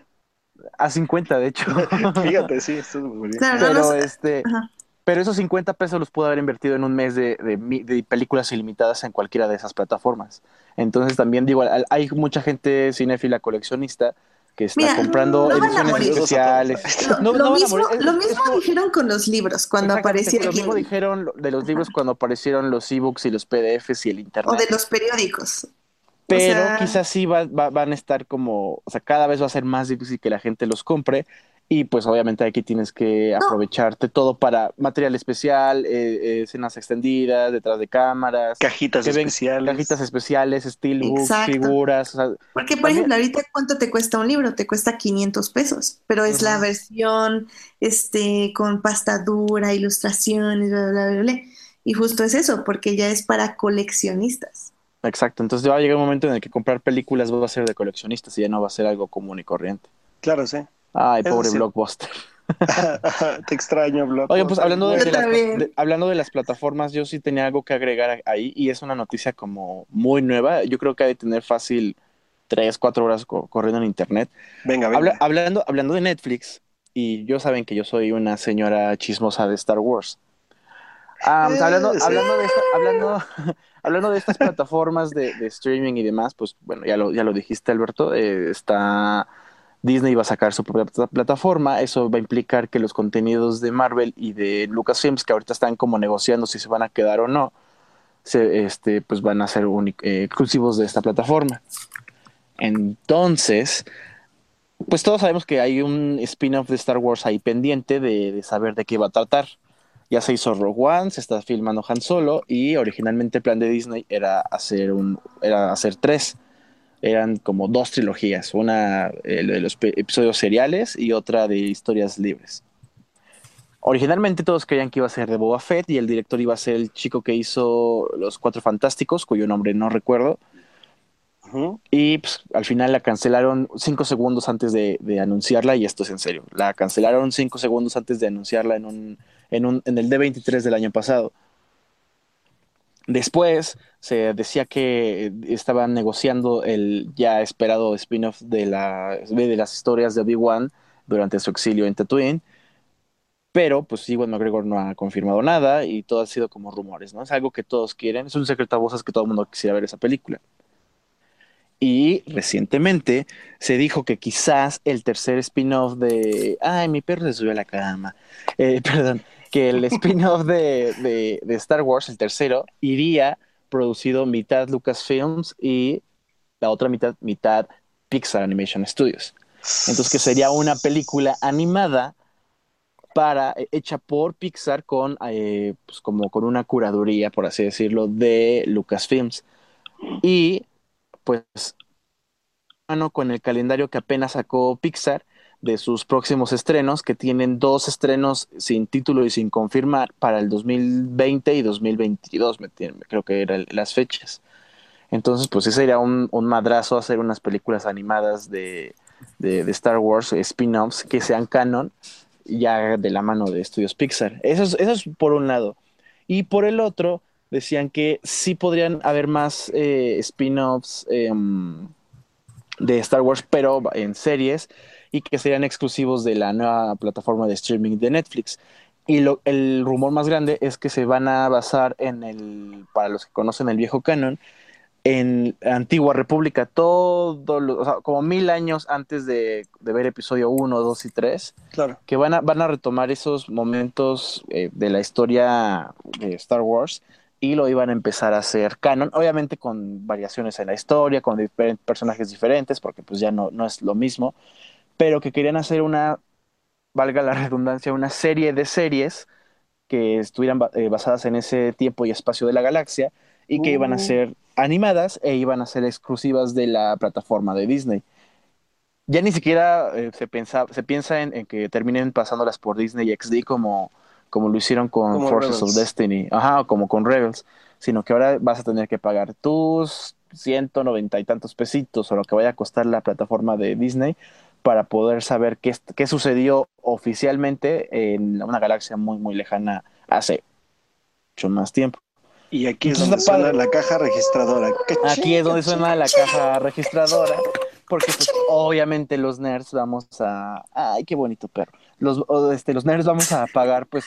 A 50, de hecho. Fíjate, sí, esto es muy bien. Claro, pero no, no, este... Ajá. Pero esos 50 pesos los pude haber invertido en un mes de, de, de, películas ilimitadas en cualquiera de esas plataformas. Entonces también digo, hay mucha gente cinéfila coleccionista que está Mira, comprando no ediciones especiales. Lo, no, lo mismo, es, lo mismo es, dijeron con los libros cuando aparecieron. Lo mismo dijeron de los libros cuando aparecieron los ebooks y los PDFs y el internet. O de los periódicos. Pero o sea... quizás sí va, va, van a estar como, o sea, cada vez va a ser más difícil que la gente los compre y pues obviamente aquí tienes que no. aprovecharte todo para material especial, eh, escenas extendidas, detrás de cámaras. Cajitas especiales. Cajitas especiales, steelbooks, figuras. O sea, Porque, por también... ejemplo, ahorita ¿cuánto te cuesta un libro? Te cuesta 500 pesos, pero es uh -huh. la versión este, con pasta dura, ilustraciones, bla, bla, bla, bla. Y justo es eso, porque ya es para coleccionistas. Exacto, entonces va a llegar un momento en el que comprar películas va a ser de coleccionistas y ya no va a ser algo común y corriente. Claro, sí. Ay, Eso pobre sí. Blockbuster. Te extraño, Block. Oye, pues hablando de, las, de- hablando de las plataformas, yo sí tenía algo que agregar ahí y es una noticia como muy nueva. Yo creo que ha de tener fácil tres, cuatro horas co- corriendo en internet. Venga, venga. Habla- hablando, hablando de Netflix, y yo saben que yo soy una señora chismosa de Star Wars. Ah, pues, Eh, hablando, sí. hablando, de esta- hablando, hablando de estas plataformas de, de streaming y demás, pues bueno, ya lo, ya lo dijiste, Alberto, eh, está Disney va a sacar su propia pla- plataforma. Eso va a implicar que los contenidos de Marvel y de Lucasfilms, que ahorita están como negociando si se van a quedar o no, se, este, pues van a ser eh, exclusivos de esta plataforma. Entonces, pues todos sabemos que hay un spin-off de Star Wars ahí pendiente de, de saber de qué va a tratar. Ya se hizo Rogue One, se está filmando Han Solo y originalmente el plan de Disney era hacer un, era hacer tres. Eran como dos trilogías, una eh, de los episodios seriales y otra de historias libres. Originalmente todos creían que iba a ser de Boba Fett y el director iba a ser el chico que hizo Los Cuatro Fantásticos, cuyo nombre no recuerdo. Ujú. Y pues, al final la cancelaron cinco segundos antes de, de anunciarla, y esto es en serio. La cancelaron cinco segundos antes de anunciarla en, un, en, un, en el D23 del año pasado. Después se decía que estaban negociando el ya esperado spin-off de las historias de Obi-Wan durante su exilio en Tatooine. Pero pues Iwan McGregor no ha confirmado nada y todo ha sido como rumores, ¿no? Es algo que todos quieren, es un secreto a voces que todo el mundo quisiera ver esa película. Y recientemente se dijo que quizás el tercer spin-off de... Ay, mi perro se subió a la cama. Eh, perdón. Que el spin-off de, de, Star Wars, el tercero, iría producido mitad Lucasfilms y la otra mitad, mitad Pixar Animation Studios. Entonces que sería una película animada para, eh, hecha por Pixar con, eh, pues como con una curaduría, por así decirlo, de Lucasfilms. Y pues mano con el calendario que apenas sacó Pixar de sus próximos estrenos, que tienen dos estrenos sin título y sin confirmar para el 2020 y 2022, me tienen- creo que eran las fechas. Entonces, pues ese sería un, un madrazo hacer unas películas animadas de, de, Star Wars, spin-offs, que sean canon, ya de la mano de estudios Pixar. Eso es, eso es por un lado. Y por el otro, decían que sí podrían haber más eh, spin-offs em, de Star Wars, pero en series, y que serían exclusivos de la nueva plataforma de streaming de Netflix. Y lo, el rumor más grande es que se van a basar en el, para los que conocen el viejo canon, en la antigua república, todo, lo- o sea, como mil años antes de, de ver episodio 1, 2 y 3, Claro. que van a, van a retomar esos momentos eh, de la historia de Star Wars y lo iban a empezar a hacer canon, obviamente con variaciones en la historia, con diferentes personajes diferentes, porque pues ya no, no es lo mismo, pero que querían hacer una, valga la redundancia, una serie de series que estuvieran eh, basadas en ese tiempo y espacio de la galaxia y que iban a Uh. ser animadas e iban a ser exclusivas de la plataforma de Disney. Ya ni siquiera eh, se, pensa, se piensa en, en que terminen pasándolas por Disney XD como, como lo hicieron con Como Forces of Rebels. Destiny, ajá, como con Rebels, sino que ahora vas a tener que pagar tus 190 y tantos pesitos o lo que vaya a costar la plataforma de Disney para poder saber qué, qué sucedió oficialmente en una galaxia muy, muy lejana hace mucho más tiempo. Y aquí es Entonces, donde suena padre. la caja registradora. Aquí es donde suena la caja registradora, porque pues, obviamente los nerds vamos a... ¡Ay, qué bonito perro! Los, este, los nerds vamos a pagar pues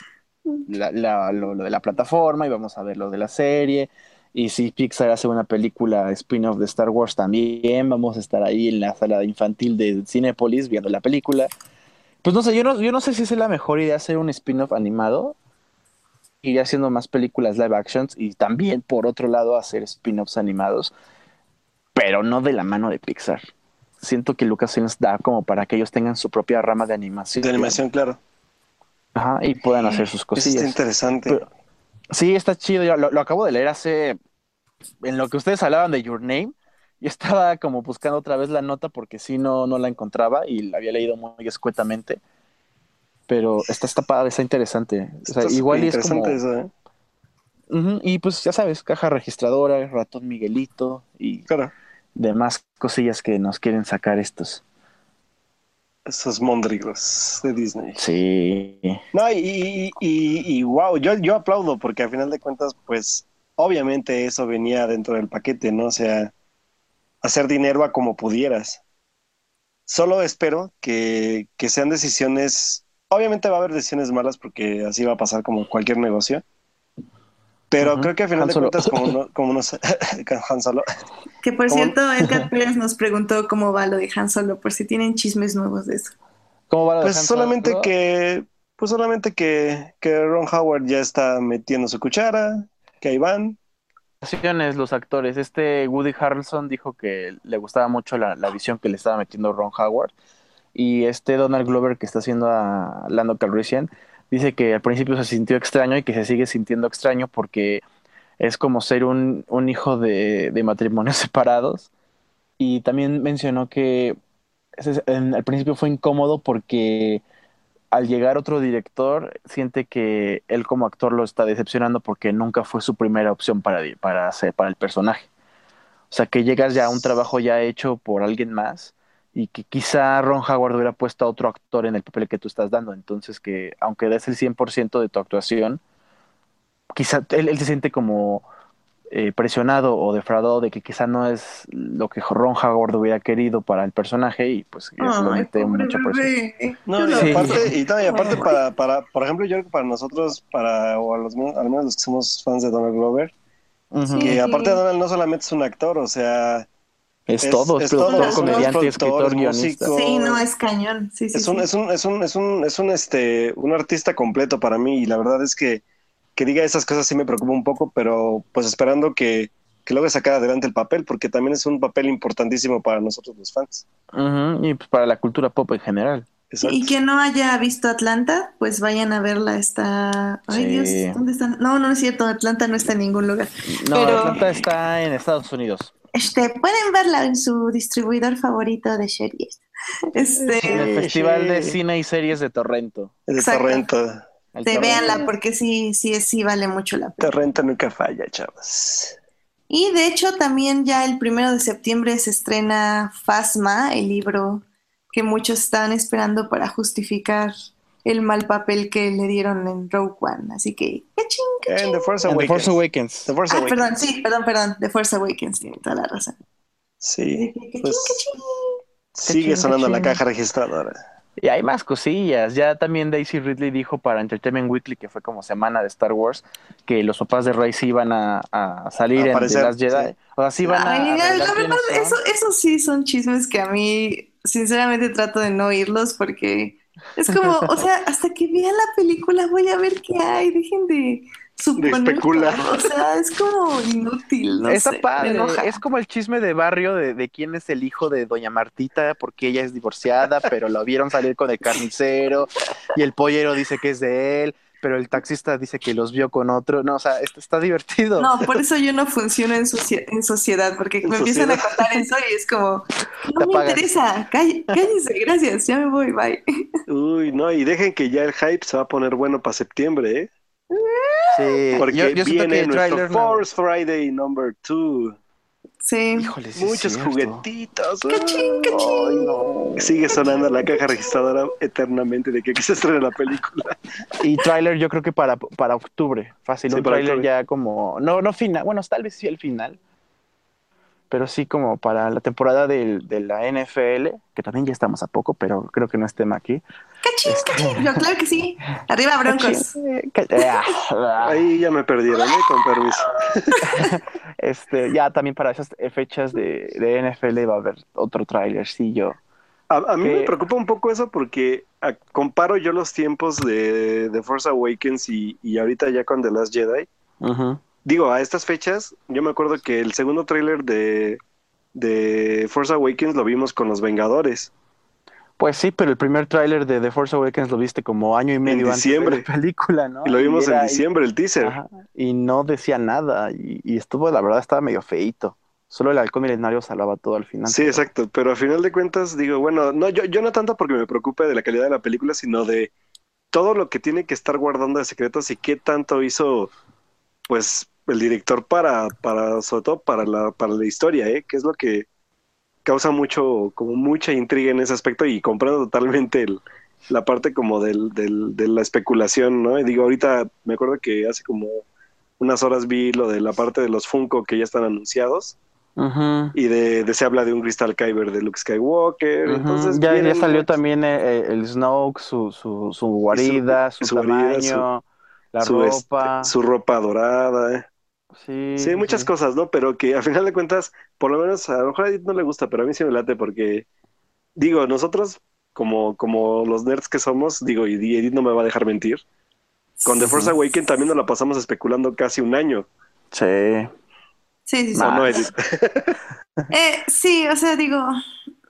la- la- lo, lo de la plataforma y vamos a ver lo de la serie. Y si Pixar hace una película spin-off de Star Wars también, vamos a estar ahí en la sala infantil de Cinepolis viendo la película. Pues no sé, yo no, yo no sé si es la mejor idea hacer un spin-off animado ir haciendo más películas live actions y también, por otro lado, hacer spin-offs animados, pero no de la mano de Pixar. Siento que Lucasfilms da como para que ellos tengan su propia rama de animación. De animación, claro. Ajá, y puedan hacer sus Eso cosillas. está interesante. Pero- sí, está chido. Yo lo, lo acabo de leer hace. En lo que ustedes hablaban de Your Name, yo estaba como buscando otra vez la nota porque sí no, no la encontraba y la había leído muy escuetamente. Pero está, está padre, está interesante. O sea, igual y es como. interesante eso, ¿eh? Y pues ya sabes, caja registradora, ratón Miguelito y Claro, demás cosillas que nos quieren sacar estos. Esos mondrigos de Disney. Sí. No, y, y, y, y wow, yo, yo aplaudo porque al final de cuentas, pues obviamente eso venía dentro del paquete, ¿no? O sea, hacer dinero a como pudieras. Solo espero que, que sean decisiones, obviamente va a haber decisiones malas porque así va a pasar como cualquier negocio, pero creo que al final Han de cuentas, como, no, como nos... con Han Solo. Que por ¿Cómo? cierto, Edgar Pérez nos preguntó cómo va lo de Han Solo, por si tienen chismes nuevos de eso. ¿Cómo va lo de Pues Han solamente Solo? que, pues solamente que, que Ron Howard ya está metiendo su cuchara, que ahí van. Los actores. Este Woody Harrelson dijo que le gustaba mucho la, la visión que le estaba metiendo Ron Howard. Y este Donald Glover que está haciendo a Lando Calrissian dice que al principio se sintió extraño y que se sigue sintiendo extraño porque es como ser un, un hijo de, de matrimonios separados. Y también mencionó que al principio fue incómodo porque al llegar otro director, siente que él como actor lo está decepcionando porque nunca fue su primera opción para, para, hacer, para el personaje. O sea, que llegas ya a un trabajo ya hecho por alguien más y que quizá Ron Howard hubiera puesto a otro actor en el papel que tú estás dando. Entonces, que aunque des el 100% de tu actuación, quizá él, él se siente como eh, presionado o defraudado de que quizá no es lo que Ron Howard hubiera querido para el personaje y pues eso lo mete mucha presión. No, y Sí. aparte, y, no, y aparte para, para, por ejemplo, yo creo que para nosotros, para, o a los, al menos los que somos fans de Donald Glover, Ujú. Sí. que aparte de Donald no solamente es un actor, o sea, Es, Es- todo, es, es productor, todo, es comediante, productor, escritor, es guionista. músico. Sí, no, es cañón. Sí, sí, es un, sí. es un, es un, es un, es un, este, un artista completo para mí y la verdad es que, que diga esas cosas sí me preocupa un poco, pero pues esperando que, que logre sacar adelante el papel, porque también es un papel importantísimo para nosotros los fans. Y pues para la cultura pop en general. Exacto. Y quien no haya visto Atlanta, pues vayan a verla. Está. Ay, Sí. Dios, ¿dónde están? No, no es cierto. Atlanta no está en ningún lugar. No, Pero- Atlanta está en Estados Unidos. Este, pueden verla en su distribuidor favorito de series. Este, En el Sí, Festival de sí. Cine y Series de Torrento. Es de Exacto. Torrento. El de Torrento. véanla porque sí, sí, sí vale mucho la pena. Torrento nunca falla, chavos. Y de hecho también ya el primero de septiembre se estrena Fasma, el libro que muchos estaban esperando para justificar el mal papel que le dieron en Rogue One. Así que, ¡cachín, cachín! En The Force And The Awakens. Force Awakens. The Force Ah, Awakens. perdón, sí, perdón, perdón. The Force Awakens tiene toda la razón. Sí, Cachín, pues sigue sonando la caja registradora. Y hay más cosillas. Ya también Daisy Ridley dijo para Entertainment Weekly, que fue como semana de Star Wars, que los papás de Rey sí iban a, a salir en The Aparecer, Last Jedi. sí. O sea, sí van a. Ay, a son. eso, eso sí son chismes que a mí, sinceramente, trato de no oírlos porque es como, o sea, hasta que vea la película voy a ver qué hay. Dejen de suponer. especular. todo, O sea, es como inútil, no Está sé, padre. Es como el chisme de barrio de, de quién es el hijo de Doña Martita, porque ella es divorciada, pero lo vieron salir con el carnicero, y el pollero dice que es de él, pero el taxista dice que los vio con otro. No, o sea, esto está divertido. No, por eso yo no funciono en, socie- en sociedad, porque En me empiezan a contar eso y es como, Te no me apagas. interesa, cáll- cállense, gracias, ya me voy, bye. Uy, no, y dejen que ya el hype se va a poner bueno para septiembre, ¿eh? Sí, Porque yo, yo viene que nuestro no- Force Friday number two. Sí. Híjole, sí es Muchos juguetitos. Cachín, cachín. Ay, no. Sigue sonando la caja registradora eternamente de que aquí se estrena la película. Y tráiler yo creo que para, para octubre, fácil, Sí, un tráiler ya como, no, no final, bueno, tal vez sí el final, pero sí como para la temporada del- de, la NFL, que también ya estamos a poco, pero creo que no es tema aquí. Cachín, Este- cachín. Yo, claro que sí. Arriba, Broncos. Ahí ya me perdieron, ¿eh? Con permiso. Este, ya también para esas fechas de, de NFL va a haber otro trailercillo. A, a mí me preocupa un poco eso porque a- comparo yo los tiempos de, de Force Awakens y, y ahorita ya con The Last Jedi. Ujú. Digo, a estas fechas, yo me acuerdo que el segundo tráiler de, de Force Awakens lo vimos con los Vengadores. Pues sí, pero el primer tráiler de The Force Awakens lo viste como año y medio antes diciembre. de la película, ¿no? Y lo vimos en diciembre, el teaser. Ajá, y no decía nada y, y estuvo, la verdad, estaba medio feíto. Solo el halcón milenario salvaba todo al final. Sí, pero- exacto, pero a final de cuentas digo, bueno, no, yo, yo no tanto porque me preocupe de la calidad de la película, sino de todo lo que tiene que estar guardando de secretos y qué tanto hizo, pues el director para, para, sobre todo para la, para la historia, ¿eh? que es lo que causa mucho, como mucha intriga en ese aspecto y comprendo totalmente el, la parte como del, del, de la especulación, ¿no? Y digo, ahorita me acuerdo que hace como unas horas vi lo de la parte de los Funko que ya están anunciados. Y de, de, se habla de un Crystal Kyber de Luke Skywalker. Entonces ya, ya salió también el, eh, el Snoke, su, su, su guarida, su, su, tamaño, su, la ropa. Este, su ropa dorada. ¿eh? Sí, sí, muchas sí. cosas, ¿no? Pero que a final de cuentas, por lo menos a lo mejor a Edith no le gusta, pero a mí sí me late porque, digo, nosotros como, como los nerds que somos, digo, y Edith no me va a dejar mentir, con The Force Awakens también nos la pasamos especulando casi un año. Sí. Sí, sí, sí. ¿O no, Edith? Eh, sí, o sea, digo,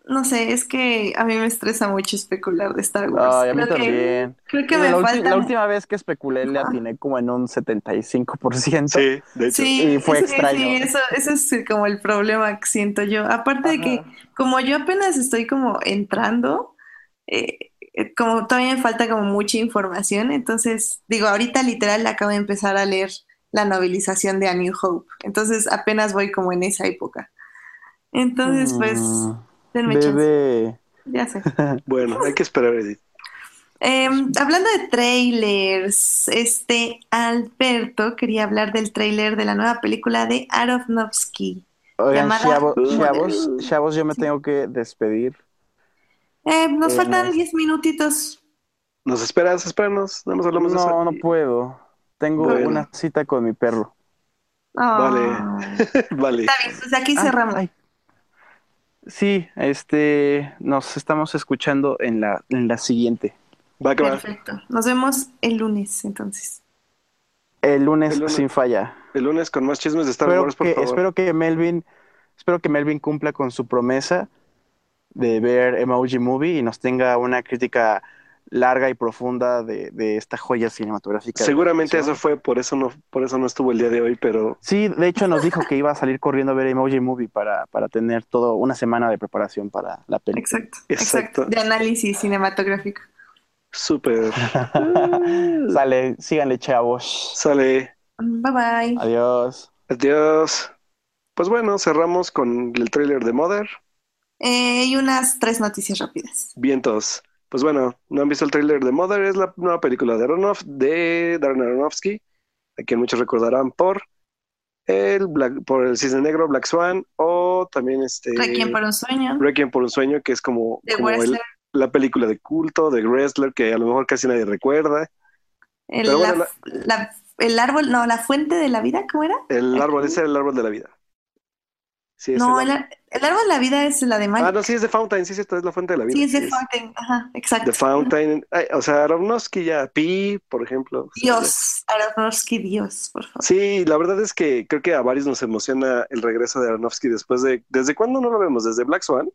no sé, es que a mí me estresa mucho especular de Star Wars. Ay, a mí creo también. Que, creo que la, me falta. la última vez que especulé le atiné como en un 75%. Sí, de hecho. Sí, Y fue que extraño. sí, eso, eso es como el problema que siento yo. Aparte de que, como yo apenas estoy como entrando, eh, eh, como todavía me falta como mucha información, entonces, digo, ahorita literal acabo de empezar a leer la novelización de A New Hope, entonces apenas voy como en esa época. Entonces, pues, Mm, denme chance, Bebé. ya sé. Bueno, hay que esperar, Edith. Em, hablando de trailers, este Alberto quería hablar del trailer de la nueva película de Aronofsky. Oigan, Llamada- chavos, chavos, chavos, yo me tengo que despedir. Eh, nos Eh, faltan no. 10 minutitos. ¿Nos esperas? Espéranos. No nos hablamos No, no puedo. Tengo Bueno. una cita con mi perro. Ah, vale. Está bien, pues aquí Ah, cerramos. ay. Sí, este, nos estamos escuchando en la, en la siguiente. Va que va. Perfecto. Nos vemos el lunes entonces. El lunes, El lunes. sin falla. El lunes con más chismes de Star Espero Wars, por que, favor. espero que Melvin, espero que Melvin cumpla con su promesa de ver Emoji Movie y nos tenga una crítica larga y profunda de, de esta joya cinematográfica. Seguramente eso fue, por eso no, por eso no estuvo el día de hoy, pero Sí, de hecho nos dijo que iba a salir corriendo a ver Emoji Movie para, para tener todo una semana de preparación para la película. Exacto. Exacto. Exacto. De análisis cinematográfico. súper. Sale, síganle chavos. Sale. Bye bye. Adiós. Adiós. Pues bueno, cerramos con el tráiler de Mother. Eh, y unas tres noticias rápidas. Vientos. Pues bueno, no han visto el tráiler de Mother, es la nueva película de Aronof, de Darren Aronofsky, a quien muchos recordarán por el Black, por el Cisne Negro, Black Swan, o también este Requiem por un sueño. Requiem por un sueño, que es como, como el- la película de culto de Wrestler, que a lo mejor casi nadie recuerda. El, Pero bueno, la- la- el árbol, no, la fuente de la vida, ¿cómo era? El árbol, ese es el árbol de la vida. Sí, No, el el, árbol. ar- el árbol de la vida es la de Malik. Ah, no, sí, es de Fountain, sí, cierto, es la fuente de la vida. Sí, es de sí, Fountain. Ajá, exacto. The Fountain. Ay, o sea, Aronofsky ya, Pi, por ejemplo. Dios, Aronofsky, Dios, por favor. Sí, la verdad es que creo que a varios nos emociona el regreso de Aronofsky después de... ¿Desde cuándo no lo vemos? ¿Desde Black Swan?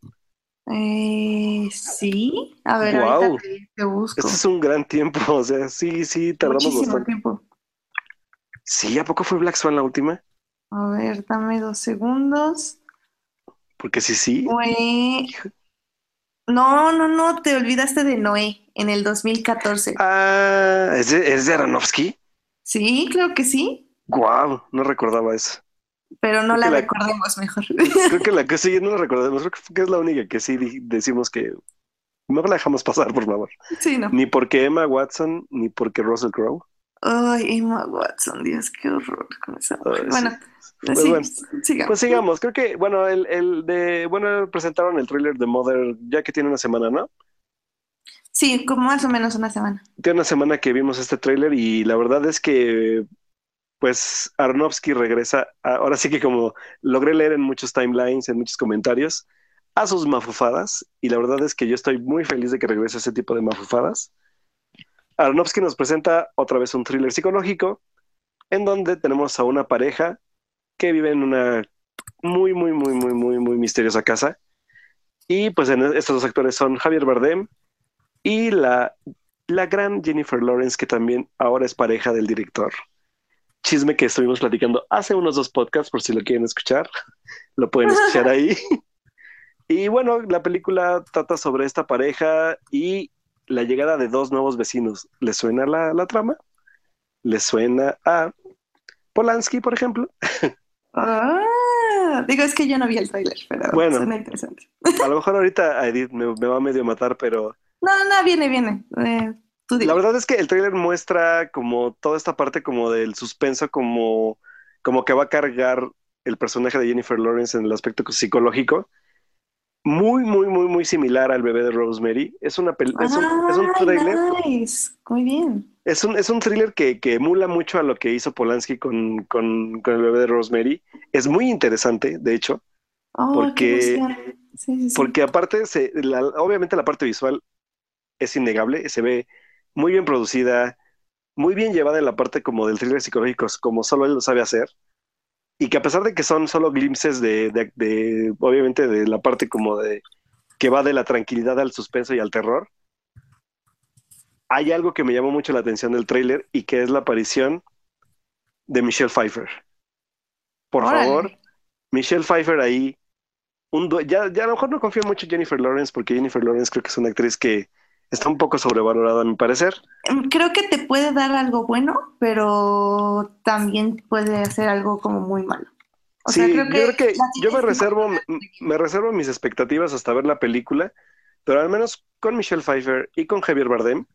Eh, sí, a ver, Guau. ahorita te, te busco. Este es un gran tiempo, o sea, sí, sí, tardamos Muchísimo bastante. tiempo. Sí, ¿a poco fue Black Swan la última? A ver, dame dos segundos. Porque sí, sí. Fue... No, no, no, te olvidaste de Noé en el 2014. Ah, ¿es de, es de Aronofsky? Sí, creo que sí, Guau, no recordaba eso. pero no la recordemos mejor. Creo que la que sí, no la recordamos, creo que es la única que sí decimos que no la dejamos pasar, por favor. Sí, no. Ni porque Emma Watson, ni porque Russell Crowe. Ay, Emma Watson, Dios, qué horror con esa mujer. Ay, Bueno, Pues sí, bueno. sigamos. Pues sigamos, creo que, bueno, el, el de, bueno, presentaron el tráiler de Mother ya que tiene una semana, ¿no? Sí, como más o menos una semana. Tiene una semana que vimos este tráiler y la verdad es que, pues, Aronofsky regresa, a- ahora sí que como logré leer en muchos timelines, en muchos comentarios, a sus mafufadas y la verdad es que yo estoy muy feliz de que regrese ese tipo de mafufadas. Aronofsky nos presenta otra vez un thriller psicológico en donde tenemos a una pareja que vive en una muy, muy, muy, muy, muy, muy misteriosa casa. Y pues estos dos actores son Javier Bardem y la, la gran Jennifer Lawrence, que también ahora es pareja del director. Chisme que estuvimos platicando hace unos dos podcasts, por si lo quieren escuchar, lo pueden escuchar ahí. Y bueno, la película trata sobre esta pareja y la llegada de dos nuevos vecinos. ¿Les suena la, la trama? ¿Les suena a Polanski, por ejemplo. Ah, digo, es que yo no vi el tráiler, pero Bueno. suena interesante. A lo mejor ahorita Edith me, me va a medio matar, pero No, no, viene, viene. Eh, tú la verdad es que el tráiler muestra como toda esta parte como del suspenso, como, como que va a cargar el personaje de Jennifer Lawrence en el aspecto psicológico. Muy, muy, muy, muy similar al bebé de Rosemary. Es una pel- es un, es un nice. Muy bien. Es un, es un thriller que, que emula mucho a lo que hizo Polanski con, con, con el bebé de Rosemary. Es muy interesante, de hecho, Oh, Porque- qué emoción. Sí, sí, sí. porque aparte, se, la- obviamente la parte visual es innegable, se ve muy bien producida, muy bien llevada en la parte como del thriller psicológico, como solo él lo sabe hacer. Y que a pesar de que son solo glimpses de, de, de, obviamente, de la parte como de que va de la tranquilidad al suspenso y al terror, hay algo que me llamó mucho la atención del tráiler y que es la aparición de Michelle Pfeiffer. Por Órale. favor, Michelle Pfeiffer ahí. Un ya, ya a lo mejor no confío mucho en Jennifer Lawrence porque Jennifer Lawrence creo que es una actriz que está un poco sobrevalorada a mi parecer. Mm, Creo que te puede dar algo bueno, pero también puede hacer algo como muy malo. O sí, sea, creo yo que creo que la yo me reservo, me, me reservo mis expectativas hasta ver la película, pero al menos con Michelle Pfeiffer y con Javier Bardem,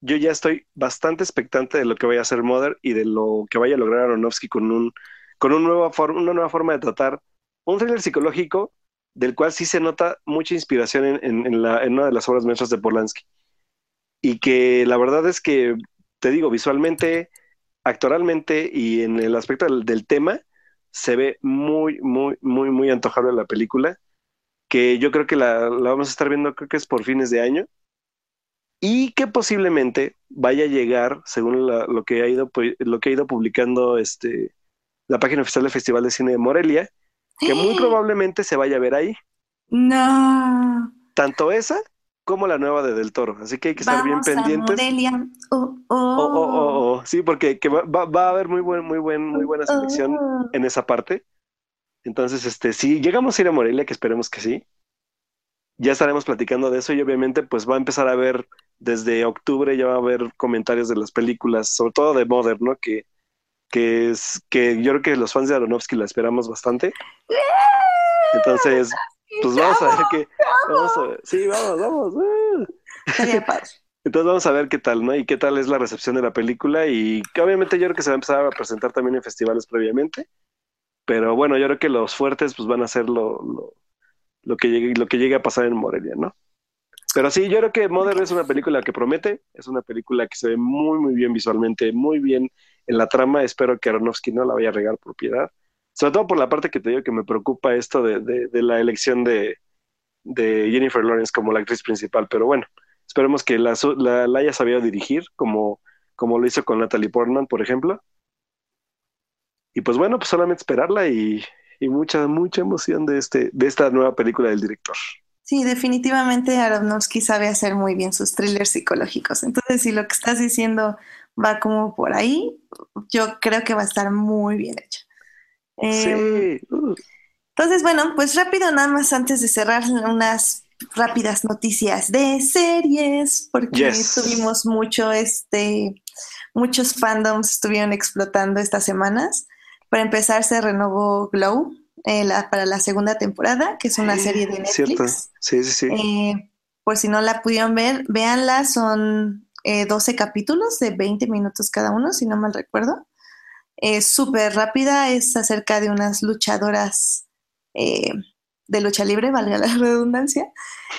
yo ya estoy bastante expectante de lo que vaya a hacer Mother y de lo que vaya a lograr Aronofsky con un con un nueva for- una nueva forma de tratar un thriller psicológico del cual sí se nota mucha inspiración en, una de las obras maestras de Polanski. Y que la verdad es que, te digo, visualmente, actoralmente y en el aspecto del, tema, se ve muy, muy, muy, muy antojable la película, que yo creo que la, la vamos a estar viendo, creo que es por fines de año, y que posiblemente vaya a llegar, según la- lo, que ha ido, pu- lo que ha ido publicando este, la página oficial del Festival de Cine de Morelia, que muy probablemente se vaya a ver ahí, No. tanto esa como la nueva de Del Toro, así que hay que estar bien Vamos a pendientes. Morelia. Oh, oh. Oh, oh, oh, oh. Sí, porque que va, va- va a haber muy buen, muy buen, muy buena selección en esa parte. Entonces, este, si llegamos a ir a Morelia, que esperemos que sí, ya estaremos platicando de eso y obviamente pues va a empezar a ver desde octubre ya va a haber comentarios de las películas, sobre todo de Mother, ¿no? Que, que es que yo creo que los fans de Aronofsky la esperamos bastante. Entonces, pues vamos a ver qué, vamos a ver, sí, vamos, vamos. padre. Entonces vamos a ver qué tal, ¿no? Y qué tal es la recepción de la película y que obviamente yo creo que se va a empezar a presentar también en festivales previamente, pero bueno, yo creo que los fuertes pues van a ser lo, lo, lo que llegue, lo que llegue a pasar en Morelia, ¿no? Pero sí, yo creo que Mother es una película que promete, es una película que se ve muy, muy bien visualmente, muy bien en la trama, espero que Aronofsky no la vaya a regar por piedad, sobre todo por la parte que te digo que me preocupa esto de, de, de la elección de, Jennifer Lawrence como la actriz principal, pero bueno. Esperemos que la, la, la haya sabido dirigir, como, como lo hizo con Natalie Portman, por ejemplo. Y pues bueno, pues solamente esperarla y, y mucha, mucha emoción de, este, de esta nueva película del director. Sí, definitivamente Aronofsky sabe hacer muy bien sus thrillers psicológicos. Entonces, si lo que estás diciendo va como por ahí, yo creo que va a estar muy bien hecho. Em, Sí. Uh, Entonces, bueno, pues rápido, nada más antes de cerrar unas rápidas noticias de series, porque Yes. tuvimos mucho, este, muchos fandoms estuvieron explotando estas semanas. Para empezar, se renovó Glow eh, la- para la segunda temporada, que es una serie de Netflix. Cierto. Sí, sí, sí. Eh, por si no la pudieron ver, véanla, son eh, 12 capítulos de 20 minutos cada uno, si no mal recuerdo. Es súper rápida, es acerca de unas luchadoras eh, de lucha libre, valga la redundancia.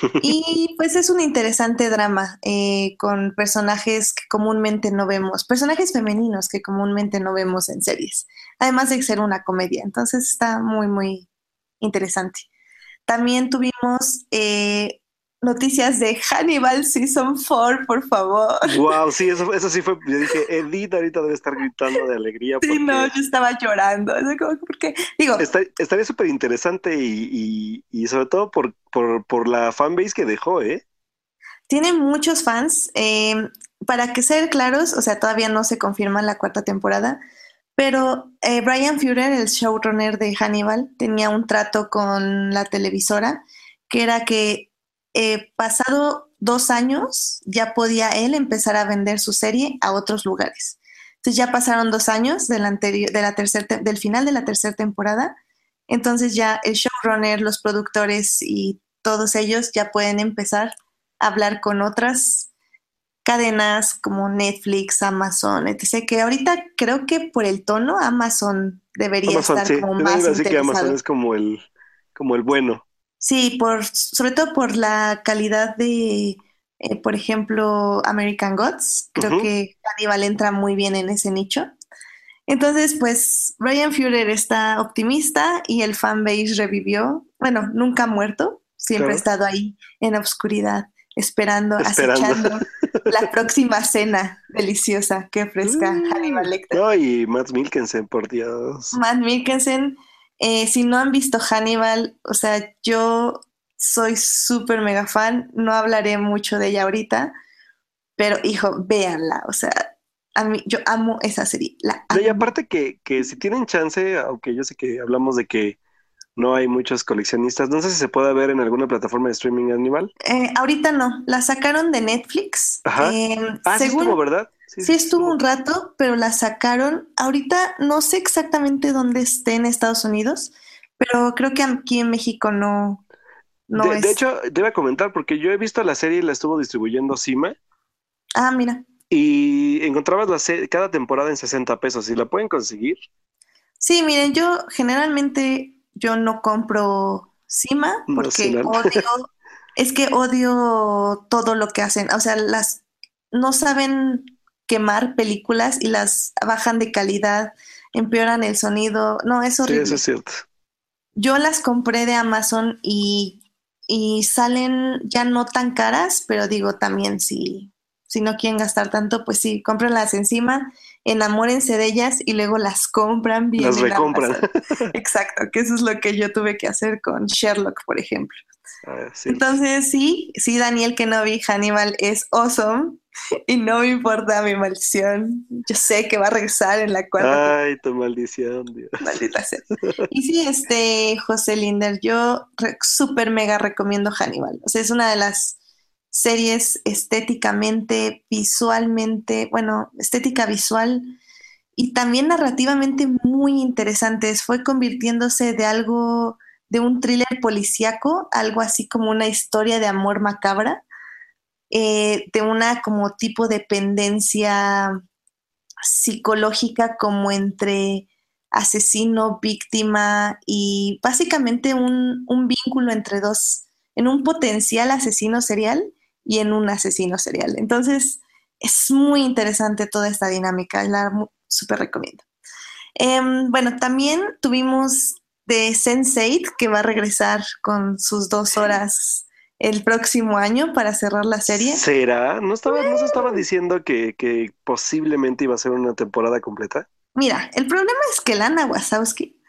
Y pues es un interesante drama eh, con personajes que comúnmente no vemos, personajes femeninos que comúnmente no vemos en series, además de ser una comedia. Entonces está muy, muy interesante. También tuvimos eh, noticias de Hannibal Season 4, por favor. Wow, sí, eso, eso sí fue. Yo dije, Edith ahorita debe estar gritando de alegría. Sí, no, yo estaba llorando. porque, digo, está- estaría súper interesante y, y, y sobre todo por, por, por la fanbase que dejó, ¿eh? tiene muchos fans. eh, para que ser claros, o sea, todavía no se confirma la cuarta temporada, pero eh, Brian Führer, el showrunner de Hannibal, tenía un trato con la televisora que era que eh, pasado dos años ya podía él empezar a vender su serie a otros lugares. Entonces ya pasaron dos años del, anterior, de la tercer del final de la tercera temporada. Entonces ya el showrunner, los productores y todos ellos ya pueden empezar a hablar con otras cadenas como Netflix, Amazon, etc. Que ahorita creo que por el tono Amazon debería estar como más así que Amazon es como el, como el bueno. Sí, por, sobre todo por la calidad de, eh, por ejemplo, American Gods. Creo que Hannibal entra muy bien en ese nicho. Entonces, pues Ryan Führer está optimista y el fanbase revivió. Bueno, nunca ha muerto, siempre ha estado ahí en oscuridad, esperando, acechando la próxima cena deliciosa que ofrezca mm. Hannibal Lecter. No, y Matt Mikkelsen, por Dios. Matt Mikkelsen, eh, si no han visto Hannibal, o sea, yo soy súper mega fan, no hablaré mucho de ella ahorita, pero hijo, véanla, o sea, a mí, yo amo esa serie. La Y aparte que, que si tienen chance, aunque yo sé que hablamos de que no hay muchos coleccionistas, no sé si se puede ver en alguna plataforma de streaming animal. Eh, ahorita no, la sacaron de Netflix. Ajá. Em, ah, sí estuvo, ¿verdad? Sí, estuvo un rato, pero la sacaron. Ahorita no sé exactamente dónde esté en Estados Unidos, pero creo que aquí en México no, de, hecho, te iba a comentar, porque yo he visto la serie y la estuvo distribuyendo Cima. Ah, mira. Y encontrabas la cada temporada en 60 pesos. ¿Y la pueden conseguir? Sí, miren, yo generalmente yo no compro Cima porque odio, es que odio todo lo que hacen. O sea, las no saben quemar películas y las bajan de calidad, empeoran el sonido. No, es horrible. Sí, eso es cierto. Yo las compré de Amazon y y salen ya no tan caras, pero digo también si, si no quieren gastar tanto, pues sí, cómprenlas encima, enamórense de ellas y luego las compran bien. Las recompran. Exacto, que eso es lo que yo tuve que hacer con Sherlock, por ejemplo. Ah, Entonces sí, sí, Daniel Kenobi Hannibal es awesome y no me importa mi maldición. Yo sé que va a regresar en la cuarta. Ay, tu maldición, Dios. Maldita sea. Y sí, este, José Linder, yo súper mega recomiendo Hannibal. O sea, es una de las series estéticamente, visualmente, bueno, estética visual y también narrativamente muy interesantes. Fue convirtiéndose de algo, de un thriller policíaco, algo así como una historia de amor macabra eh, de una como tipo de dependencia psicológica como entre asesino, víctima y básicamente un, vínculo entre dos, en un potencial asesino serial y en un asesino serial. Entonces, es muy interesante toda esta dinámica, la súper recomiendo. Em, bueno, también tuvimos de Sense8 que va a regresar con sus dos horas el próximo año para cerrar la serie. ¿Será? ¿No, estaba, ¿no se estaba diciendo que, posiblemente iba a ser una temporada completa? Mira, el problema es que Lana Wazowski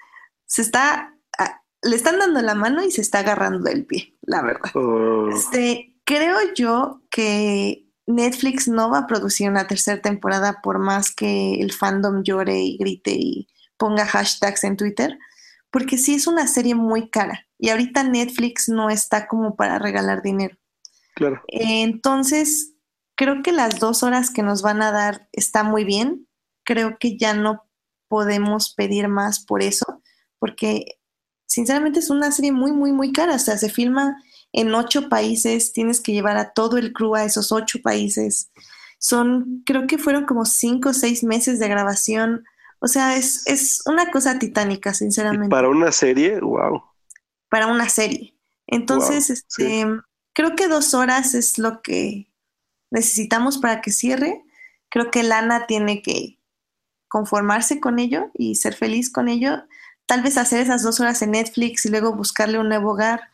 se está, ah, le están dando la mano y se está agarrando el pie, la verdad. Oh. Este, creo yo que Netflix no va a producir una tercera temporada por más que el fandom llore y grite y ponga hashtags en Twitter porque sí es una serie muy cara y ahorita Netflix no está como para regalar dinero. Claro. entonces, creo que las dos horas que nos van a dar está muy bien. Creo que ya no podemos pedir más por eso, porque sinceramente es una serie muy, muy, muy cara. O sea, se filma en ocho países, tienes que llevar a todo el crew a esos ocho países. Son, creo que fueron como cinco o seis meses de grabación o sea, es, es una cosa titánica, sinceramente. para una serie, wow. Para una serie. Entonces, este, creo que dos horas es lo que necesitamos para que cierre. Creo que Lana tiene que conformarse con ello y ser feliz con ello. Tal vez hacer esas dos horas en Netflix y luego buscarle un nuevo hogar.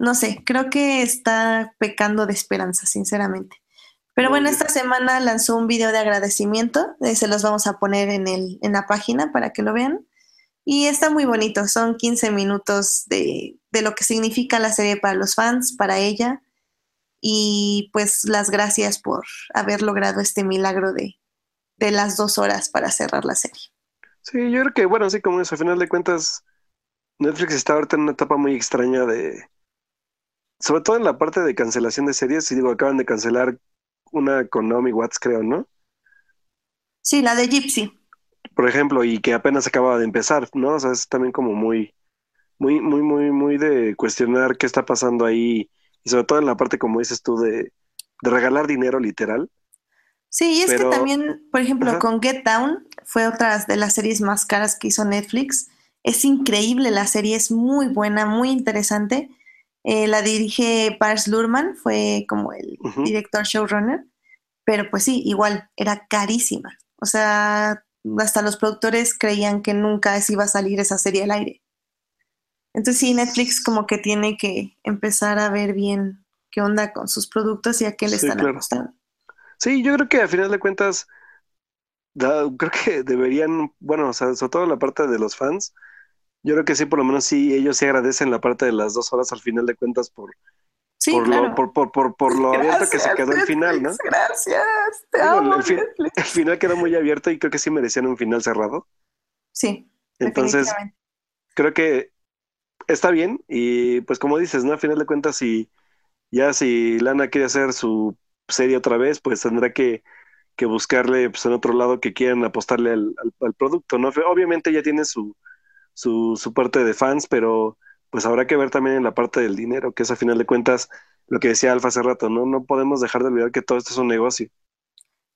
No sé, creo que está pecando de esperanza, sinceramente. Pero bueno, esta semana lanzó un video de agradecimiento, eh, se los vamos a poner en, el, en la página para que lo vean. Y está muy bonito, son 15 minutos de, lo que significa la serie para los fans, para ella. Y pues las gracias por haber logrado este milagro de, de las dos horas para cerrar la serie. Sí, yo creo que, bueno, así como eso, al final de cuentas, Netflix está ahorita en una etapa muy extraña de, sobre todo en la parte de cancelación de series, y digo, acaban de cancelar una con Naomi Watts, creo, ¿no? Sí, la de Gypsy. Por ejemplo, y que apenas acaba de empezar, ¿no? O sea, es también como muy, muy, muy, muy, muy de cuestionar qué está pasando ahí, y sobre todo en la parte, como dices tú, de, de regalar dinero literal. Sí, y es Pero- que también, por ejemplo, Ajá. con Get Down fue otra de las series más caras que hizo Netflix. Es increíble la serie, es muy buena, muy interesante. Eh, la dirige Pars Lurman, fue como el director showrunner, pero pues sí, igual, era carísima. O sea, hasta los productores creían que nunca se iba a salir esa serie al aire. Entonces sí, Netflix como que tiene que empezar a ver bien qué onda con sus productos y a qué le Sí, están claro. apostando. Sí, yo creo que al final de cuentas, da- creo que deberían, bueno, o sea, sobre todo la parte de los fans, yo creo que sí, por lo menos sí, ellos sí agradecen la parte de las dos horas al final de cuentas por, Sí, por claro. lo, por, por, por, por lo abierto que se quedó el final, ¿no? Gracias, te Digo, amo, el fin- Netflix. El final quedó muy abierto y creo que sí merecían un final cerrado. Sí, Entonces, creo que está bien y pues como dices, ¿no? Al final de cuentas, si ya si Lana quiere hacer su serie otra vez, pues tendrá que, que buscarle pues, en otro lado que quieran apostarle al, al- al producto, ¿no? Obviamente ya tiene su, su, su parte de fans, pero pues habrá que ver también en la parte del dinero, que es a final de cuentas lo que decía Alfa hace rato, ¿no? No podemos dejar de olvidar que todo esto es un negocio.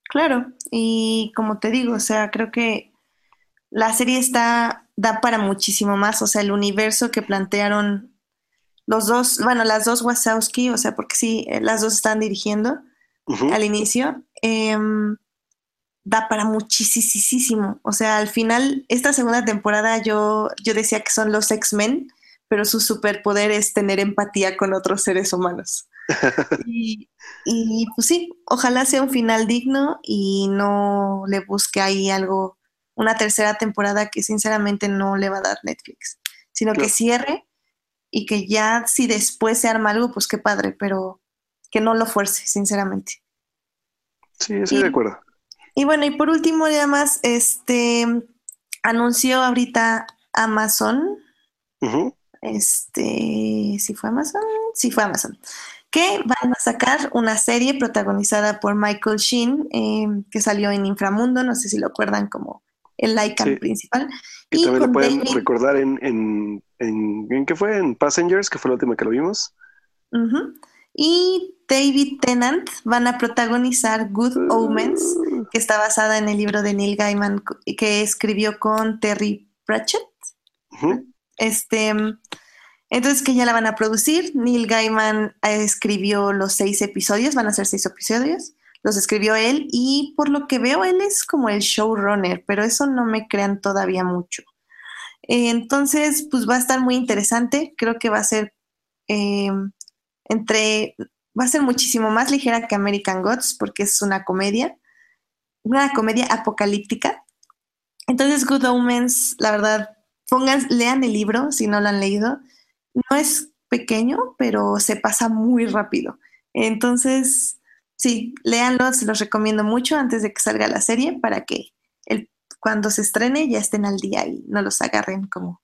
Claro, y como te digo, o sea, creo que la serie está, da para muchísimo más, o sea, el universo que plantearon los dos, bueno, las dos Wachowski, o sea, porque sí, eh, las dos están dirigiendo al inicio, em, da para muchísimo. O sea, al final, esta segunda temporada yo, yo decía que son los X-Men, pero su superpoder es tener empatía con otros seres humanos. y, y, pues sí, ojalá sea un final digno y no le busque ahí algo, una tercera temporada que sinceramente no le va a dar Netflix, sino que cierre y que ya si después se arma algo, pues qué padre, pero que no lo fuerce, sinceramente. Sí, estoy Y- de acuerdo. Y bueno, y por último, ya más, este anunció ahorita Amazon, este, si fue Amazon, sí fue Amazon, que van a sacar una serie protagonizada por Michael Sheen, eh, que salió en Inframundo, no sé si lo acuerdan como el Lycan Sí. principal, Y, y también lo pueden David, recordar en, en, en, ¿en qué fue? En Passengers, que fue la última que lo vimos. Y David Tennant van a protagonizar Good Omens, que está basada en el libro de Neil Gaiman que escribió con Terry Pratchett. Este, entonces que ya la van a producir. Neil Gaiman eh, escribió los seis episodios, van a ser seis episodios. Los escribió él y por lo que veo él es como el showrunner, pero eso no me crean todavía mucho. Entonces, pues va a estar muy interesante. Creo que va a ser eh, entre, va a ser muchísimo más ligera que American Gods porque es una comedia, una comedia apocalíptica. Entonces, Good Omens, la verdad, pongan, lean el libro si no lo han leído. No es pequeño, pero se pasa muy rápido. Entonces, sí, léanlo, se los recomiendo mucho antes de que salga la serie para que el, cuando se estrene ya estén al día y no los agarren como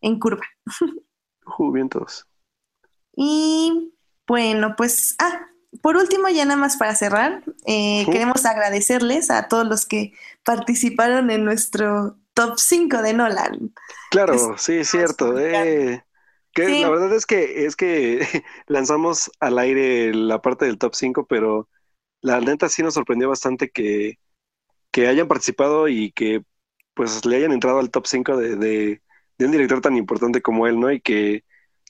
en curva. Todos. Y bueno, pues, ah, por último, ya nada más para cerrar, eh, queremos agradecerles a todos los que participaron en nuestro top 5 de Nolan. Claro, Es- sí, es cierto. eh, que Sí. la verdad es que es que lanzamos al aire la parte del top 5, pero la neta sí nos sorprendió bastante que, que hayan participado y que pues le hayan entrado al top 5 de, de, de un director tan importante como él, ¿no? Y que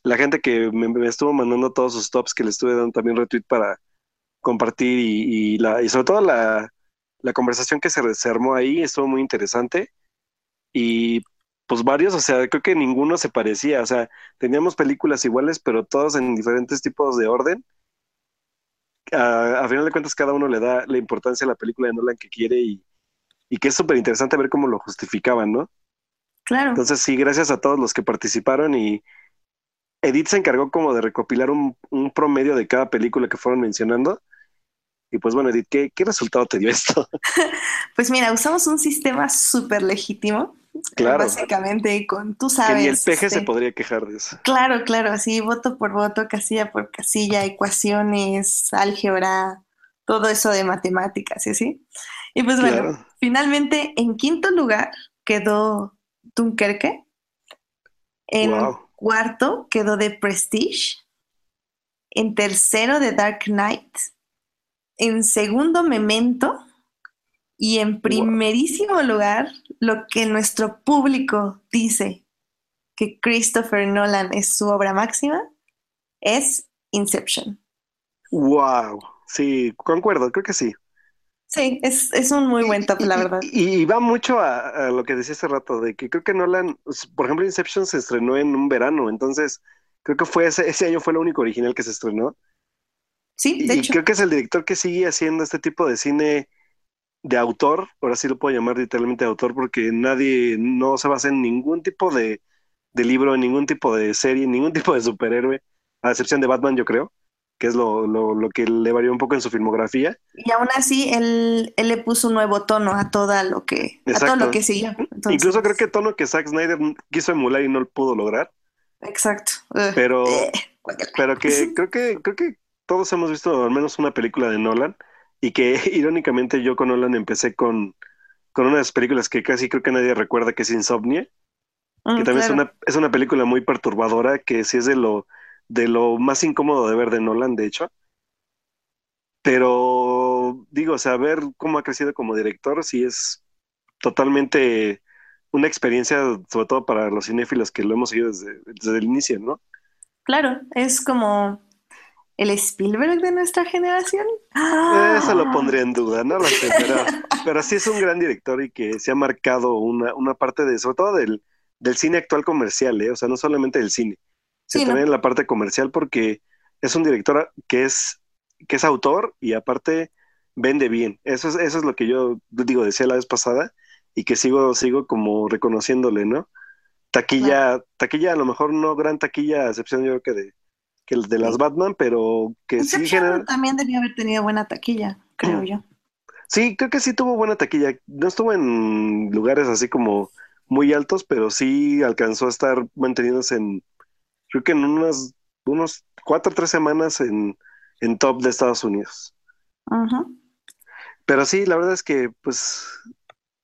la gente que me, me estuvo mandando todos sus tops, que le estuve dando también retweet para compartir y, y la, y sobre todo la, la conversación que se, se armó ahí estuvo muy interesante. Y pues varios, o sea, creo que ninguno se parecía, o sea, teníamos películas iguales, pero todos en diferentes tipos de orden. A, a final de cuentas, cada uno le da la importancia a la película de Nolan que quiere y, y que es súper interesante ver cómo lo justificaban, ¿no? Claro. Entonces, sí, gracias a todos los que participaron y Edith se encargó como de recopilar un, un promedio de cada película que fueron mencionando. Y pues bueno, Edith, ¿qué, qué resultado te dio esto? Pues mira, usamos un sistema súper legítimo. eh, Claro. Básicamente con, tú que sabes. ni el peje se este, podría quejar de eso. Claro, claro, así voto por voto, casilla por casilla, ecuaciones, álgebra, todo eso de matemáticas y así. Y pues bueno, Claro. finalmente en quinto lugar quedó Dunkerque. En Wow. Cuarto quedó The Prestige. En tercero The Dark Knight. En segundo Memento. Y en primerísimo lugar, lo que nuestro público dice que Christopher Nolan es su obra máxima, es Inception. Wow. Sí, concuerdo, creo que sí. Sí, es, es un muy buen top, la Y- verdad. Y, y va mucho a, a lo que decía hace rato, de que creo que Nolan, por ejemplo, Inception se estrenó en un verano, entonces creo que fue ese, ese año fue el único original que se estrenó. Sí, de Y hecho. creo que es el director que sigue haciendo este tipo de cine de autor, ahora sí lo puedo llamar literalmente de autor, porque nadie no se basa en ningún tipo de, de libro, en ningún tipo de serie, en ningún tipo de superhéroe, a excepción de Batman, yo creo, que es lo, lo, lo que le varió un poco en su filmografía. Y aún así, él, él le puso un nuevo tono a todo lo que, a todo lo que siguió. Entonces, Incluso creo que tono que Zack Snyder quiso emular y no lo pudo lograr, Exacto. Pero, Eh, pero que creo que creo que todos hemos visto al menos una película de Nolan y que irónicamente yo con Nolan empecé con, con una de las películas que casi creo que nadie recuerda que es Insomnia, Mm, que también claro. es una es una película muy perturbadora que sí es de lo de lo más incómodo de ver de Nolan, de hecho. Pero digo, o sea, ver cómo ha crecido como director sí es totalmente una experiencia, sobre todo para los cinéfilos que lo hemos seguido desde, desde el inicio, ¿no? Claro, es como el Spielberg de nuestra generación. ¡Ah! Eso lo pondría en duda, no lo sé, pero, pero sí es un gran director y que se ha marcado una, una parte de, sobre todo del, del cine actual comercial, ¿eh? O sea, no solamente del cine, Sí, sino ¿no? también en la parte comercial porque es un director que es, que es autor y aparte vende bien. Eso es, eso es lo que yo digo, decía la vez pasada y que sigo, sigo como reconociéndole, ¿no? Taquilla, taquilla, a lo mejor no gran taquilla, a excepción yo creo que de, que de las Sí. Batman, pero que sí genera... también debió haber tenido buena taquilla, creo yo. Sí, creo que sí tuvo buena taquilla. No estuvo en lugares así como muy altos, pero sí alcanzó a estar manteniéndose en, creo que en unas, unos cuatro o tres semanas en, en top de Estados Unidos. Ujú. Pero sí, la verdad es que pues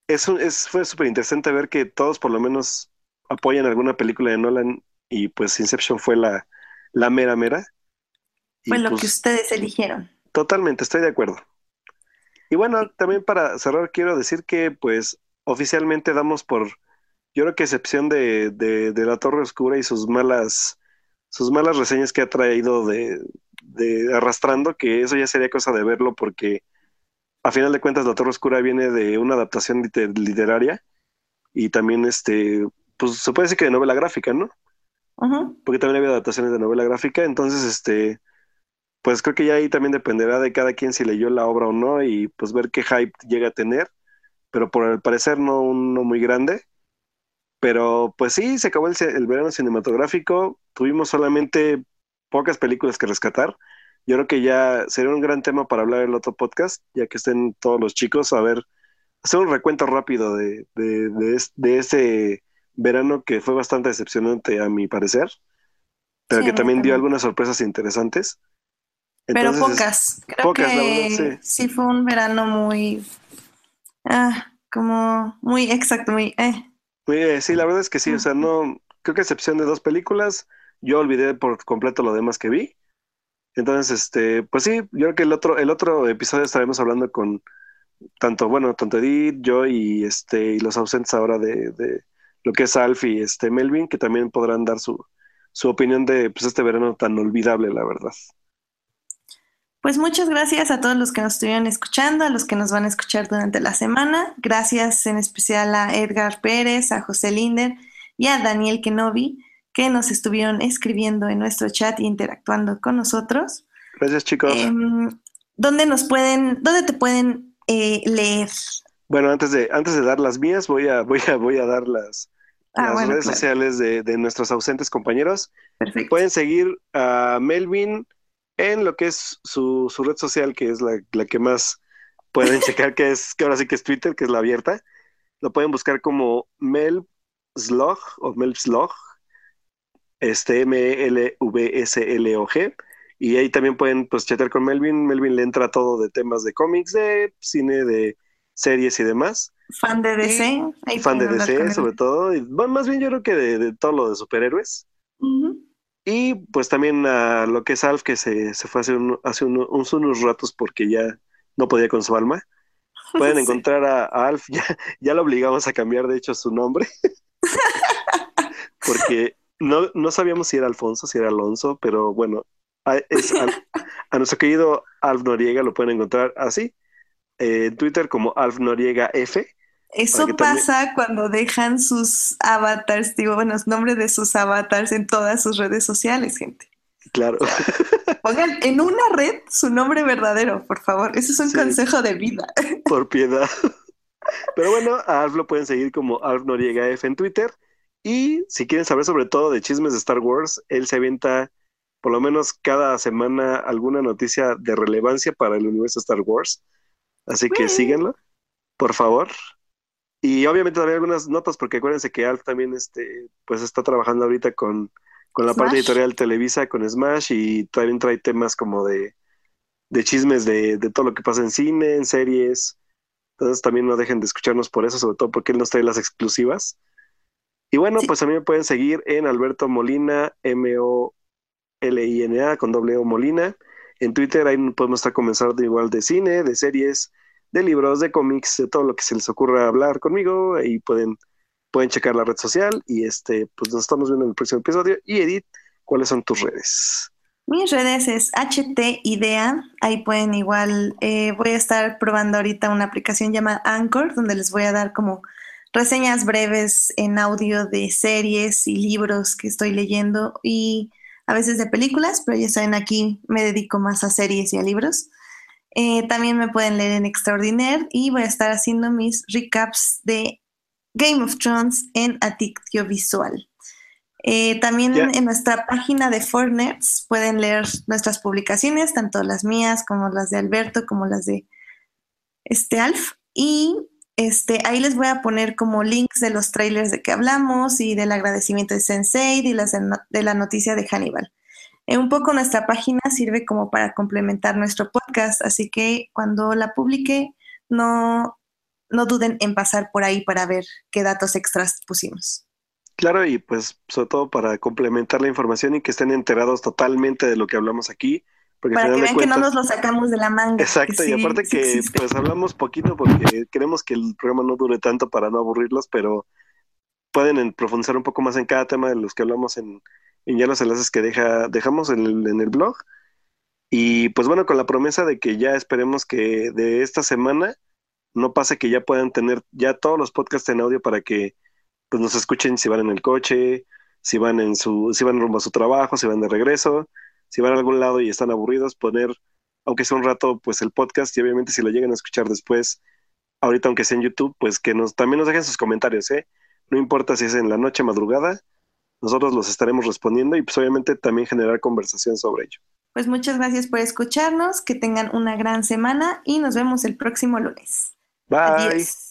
es, un- es fue súper interesante ver que todos por lo menos apoyan alguna película de Nolan y pues Inception fue la, la mera mera. Fue lo pues, que ustedes eligieron. Totalmente, estoy de acuerdo. Y bueno, también para cerrar quiero decir que pues oficialmente damos por, yo creo que excepción de, de, de La Torre Oscura y sus malas, sus malas reseñas que ha traído de, de arrastrando, que eso ya sería cosa de verlo porque a final de cuentas La Torre Oscura viene de una adaptación liter- literaria y también este, pues se puede decir que de novela gráfica, ¿no? Porque también había adaptaciones de novela gráfica, entonces este, pues creo que ya ahí también dependerá de cada quien si leyó la obra o no y pues ver qué hype llega a tener, pero por el parecer no uno muy grande. Pero pues sí, se acabó el, el verano cinematográfico, tuvimos solamente pocas películas que rescatar. Yo creo que ya sería un gran tema para hablar en el otro podcast, ya que estén todos los chicos, a ver, hacer un recuento rápido de, de, de, es- de ese verano que fue bastante decepcionante a mi parecer, pero Sí, que también dio algunas sorpresas interesantes. Pero Entonces, pocas. Creo pocas, la que verdad, sí. fue un verano muy, ah, como muy exacto, muy, eh. Sí, la verdad es que sí, o sea, no, creo que a excepción de dos películas, yo olvidé por completo lo demás que vi. Entonces, este, pues sí, yo creo que el otro, el otro episodio estaremos hablando con tanto, bueno, tanto Edith, yo y este, y los ausentes ahora de, de lo que es Alf y este Melvin, que también podrán dar su, su opinión de pues este verano tan olvidable, la verdad. Pues muchas gracias a todos los que nos estuvieron escuchando, a los que nos van a escuchar durante la semana. Gracias en especial a Edgar Pérez, a José Linder y a Daniel Kenobi, que nos estuvieron escribiendo en nuestro chat e interactuando con nosotros. Gracias, chicos. Em, ¿dónde nos pueden, dónde te pueden eh, leer? Bueno, antes de, antes de dar las mías, voy a, voy a, voy a dar las, Ah, las bueno, redes claro. sociales de, de nuestros ausentes compañeros. Perfecto. Pueden seguir a Melvin en lo que es su, su red social, que es la, la que más pueden checar, que es, que ahora sí que es Twitter, que es la abierta. Lo pueden buscar como Mel Slog o Mel Slog, este M-L-V-S-L-O-G. Y ahí también pueden pues chatear con Melvin. Melvin le entra todo de temas de cómics, de cine, de series y demás. Fan de DC. fan de DC, sobre todo. Y, más bien yo creo que de, todo lo de superhéroes. Y pues también a lo que es Alf, que se, fue hace, hace unos ratos porque ya no podía con su alma. Pueden encontrar a, Alf, ya, ya lo obligamos a cambiar de hecho su nombre. porque no, no sabíamos si era Alfonso, si era Alonso, pero bueno, a, a nuestro querido Alf Noriega lo pueden encontrar así, eh, en Twitter como Alf Noriega F. Eso pasa cuando dejan sus avatars, digo, bueno, los nombres de sus avatars en todas sus redes sociales, gente. Claro. Pongan en una red su nombre verdadero, por favor. Eso es un consejo de vida. Por piedad. Pero bueno, a Alf lo pueden seguir como Alf Noriega F en Twitter. Y si quieren saber sobre todo de chismes de Star Wars, él se avienta por lo menos cada semana alguna noticia de relevancia para el universo Star Wars. Así que síguenlo, por favor. Y obviamente también algunas notas, porque acuérdense que Alf también este, pues está trabajando ahorita con, con la parte editorial Televisa, con Smash, y también trae temas como de, de chismes de, de todo lo que pasa en cine, en series. Entonces también no dejen de escucharnos por eso, sobre todo porque él nos trae las exclusivas. Y bueno, pues a mí me pueden seguir en Alberto Molina, M-O-L-I-N-A, con doble O Molina. En Twitter ahí podemos estar comenzando igual de cine, de series, de libros, de cómics, de todo lo que se les ocurra hablar conmigo. Ahí pueden, pueden checar la red social. Y este, pues nos estamos viendo en el próximo episodio. Y Edith, ¿cuáles son tus redes? Mis redes es HT Idea. Ahí pueden igual, eh, voy a estar probando ahorita una aplicación llamada Anchor, donde les voy a dar como reseñas breves en audio de series y libros que estoy leyendo y a veces de películas, pero ya saben, aquí me dedico más a series y a libros. Eh, también me pueden leer en Extraordinaire y voy a estar haciendo mis recaps de Game of Thrones en Adictio Visual. Eh, también en nuestra página de Fortnite pueden leer nuestras publicaciones, tanto las mías como las de Alberto, como las de este Alf. Y este, ahí les voy a poner como links de los trailers de que hablamos y del agradecimiento de Sensei y las de, la noticia de Hannibal. Eh, un poco nuestra página sirve como para complementar nuestro podcast, así que cuando la publique, no, no duden en pasar por ahí para ver qué datos extras pusimos. Claro, y pues sobre todo para complementar la información y que estén enterados totalmente de lo que hablamos aquí para que vean que no nos lo sacamos de la manga. Exacto, y aparte que pues hablamos poquito porque queremos que el programa no dure tanto para no aburrirlos, pero pueden profundizar un poco más en cada tema de los que hablamos en, ya los enlaces que deja, dejamos en el, en el blog. Y pues bueno, con la promesa de que ya esperemos que de esta semana no pase que ya puedan tener ya todos los podcasts en audio para que pues nos escuchen si van en el coche, si van en su, si van rumbo a su trabajo, si van de regreso si van a algún lado y están aburridos, poner, aunque sea un rato, pues el podcast y obviamente si lo llegan a escuchar después, ahorita aunque sea en YouTube, pues que nos también nos dejen sus comentarios, ¿eh? No importa si es en la noche, madrugada, nosotros los estaremos respondiendo y pues obviamente también generar conversación sobre ello. Pues muchas gracias por escucharnos, que tengan una gran semana y nos vemos el próximo lunes. Bye.